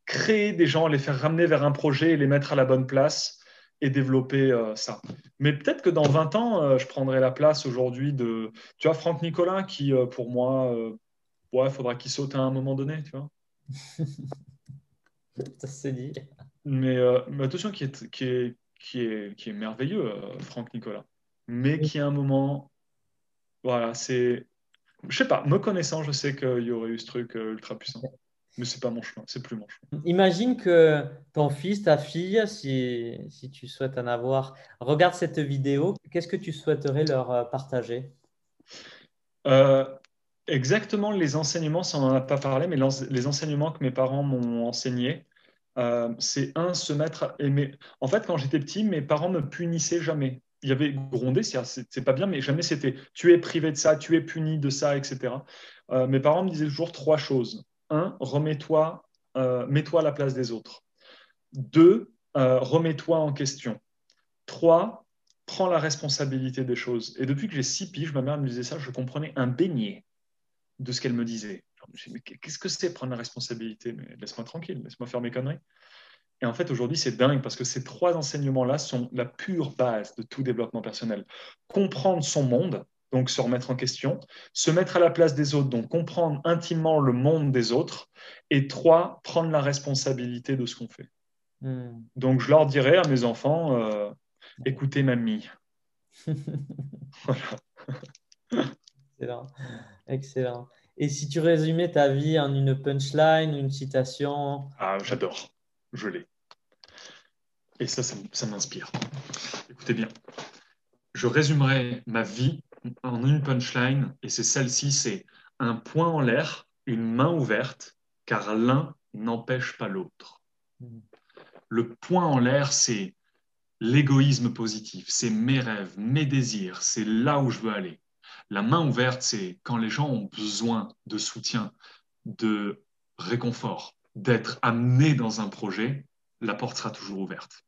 créer des gens, les faire ramener vers un projet et les mettre à la bonne place et développer euh, ça. Mais peut-être que dans 20 ans, euh, je prendrai la place aujourd'hui de, tu vois, Franck Nicolas, qui pour moi, il faudra qu'il saute à un moment donné, tu vois. ça c'est dit. Mais, mais, attention, qui est, qui est, qui est, qui est merveilleux, Franck Nicolas. Mais qui à un moment, voilà, c'est je sais pas, me connaissant, je sais qu'il y aurait eu ce truc euh, ultra puissant. Mais c'est pas mon chemin, c'est plus mon chemin. Imagine que ton fils, ta fille, si, si tu souhaites en avoir, regarde cette vidéo. Qu'est-ce que tu souhaiterais leur euh, partager? Euh, Exactement les enseignements, ça on n'en a pas parlé, mais les enseignements que mes parents m'ont enseignés, c'est un, se mettre à. En fait, quand j'étais petit, mes parents me punissaient jamais il y avait grondé, c'est pas bien, mais jamais c'était tu es privé de ça, tu es puni de ça, etc. Euh, mes parents me disaient toujours trois choses. Un, remets-toi, euh, mets-toi à la place des autres. Deux, euh, remets-toi en question. Trois, prends la responsabilité des choses. Et depuis que j'ai six piges, ma mère me disait ça, je comprenais un beignet de ce qu'elle me disait. Qu'est-ce que c'est prendre la responsabilité? Mais laisse-moi tranquille, laisse-moi faire mes conneries. Et en fait, aujourd'hui, c'est dingue parce que ces trois enseignements-là sont la pure base de tout développement personnel. Comprendre son monde, donc se remettre en question, se mettre à la place des autres, donc comprendre intimement le monde des autres, et trois, prendre la responsabilité de ce qu'on fait. Hmm. Donc je leur dirais à mes enfants, euh, écoutez mamie. Excellent. Excellent. Et si tu résumais ta vie en une punchline, une citation? Ah, j'adore. Je l'ai. Et ça, ça, m'inspire. Écoutez bien, je résumerai ma vie en une punchline, et c'est celle-ci, c'est un point en l'air, une main ouverte, car l'un n'empêche pas l'autre. Hmm. Le point en l'air, c'est l'égoïsme positif, c'est mes rêves, mes désirs, c'est là où je veux aller. La main ouverte, c'est quand les gens ont besoin de soutien, de réconfort, d'être amenés dans un projet, la porte sera toujours ouverte.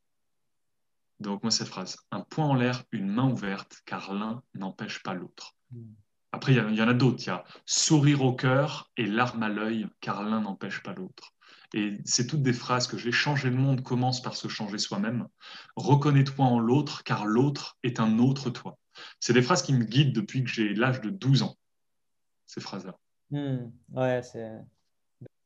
Donc moi, cette phrase, un point en l'air, une main ouverte, car l'un n'empêche pas l'autre. Après, il y, en a d'autres. Il y a sourire au cœur et larmes à l'œil, car l'un n'empêche pas l'autre. Et c'est toutes des phrases que j'ai. Changer le monde commence par se changer soi-même. Reconnais-toi en l'autre, car l'autre est un autre toi. C'est des phrases qui me guident depuis que j'ai l'âge de 12 ans, ces phrases-là. Hmm. ouais,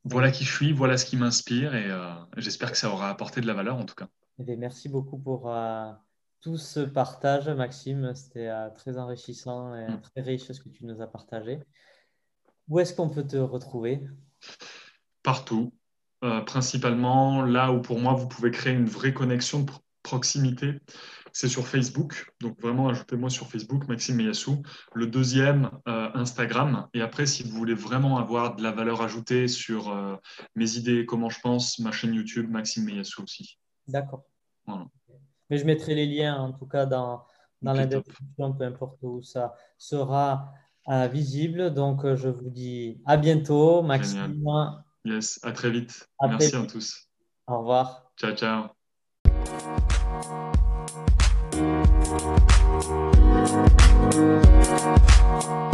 voilà qui je suis, voilà ce qui m'inspire et euh, j'espère que ça aura apporté de la valeur en tout cas. Eh merci beaucoup pour euh, tout ce partage, Maxime. C'était euh, très enrichissant et mm. très riche ce que tu nous as partagé. Où est-ce qu'on peut te retrouver? Partout. Principalement là où pour moi vous pouvez créer une vraie connexion de proximité, c'est sur Facebook. Donc vraiment ajoutez-moi sur Facebook, Maxime Meyassou. Le deuxième, Instagram. Et après, si vous voulez vraiment avoir de la valeur ajoutée sur mes idées, comment je pense, ma chaîne YouTube, Maxime Meyassou aussi. D'accord. Mais je mettrai les liens, en tout cas, dans, dans la description, peu importe où ça sera euh, visible. Donc, euh, je vous dis à bientôt, Maxime. Yes, à très vite. Merci à tous. Au revoir. Ciao, ciao. Thank you.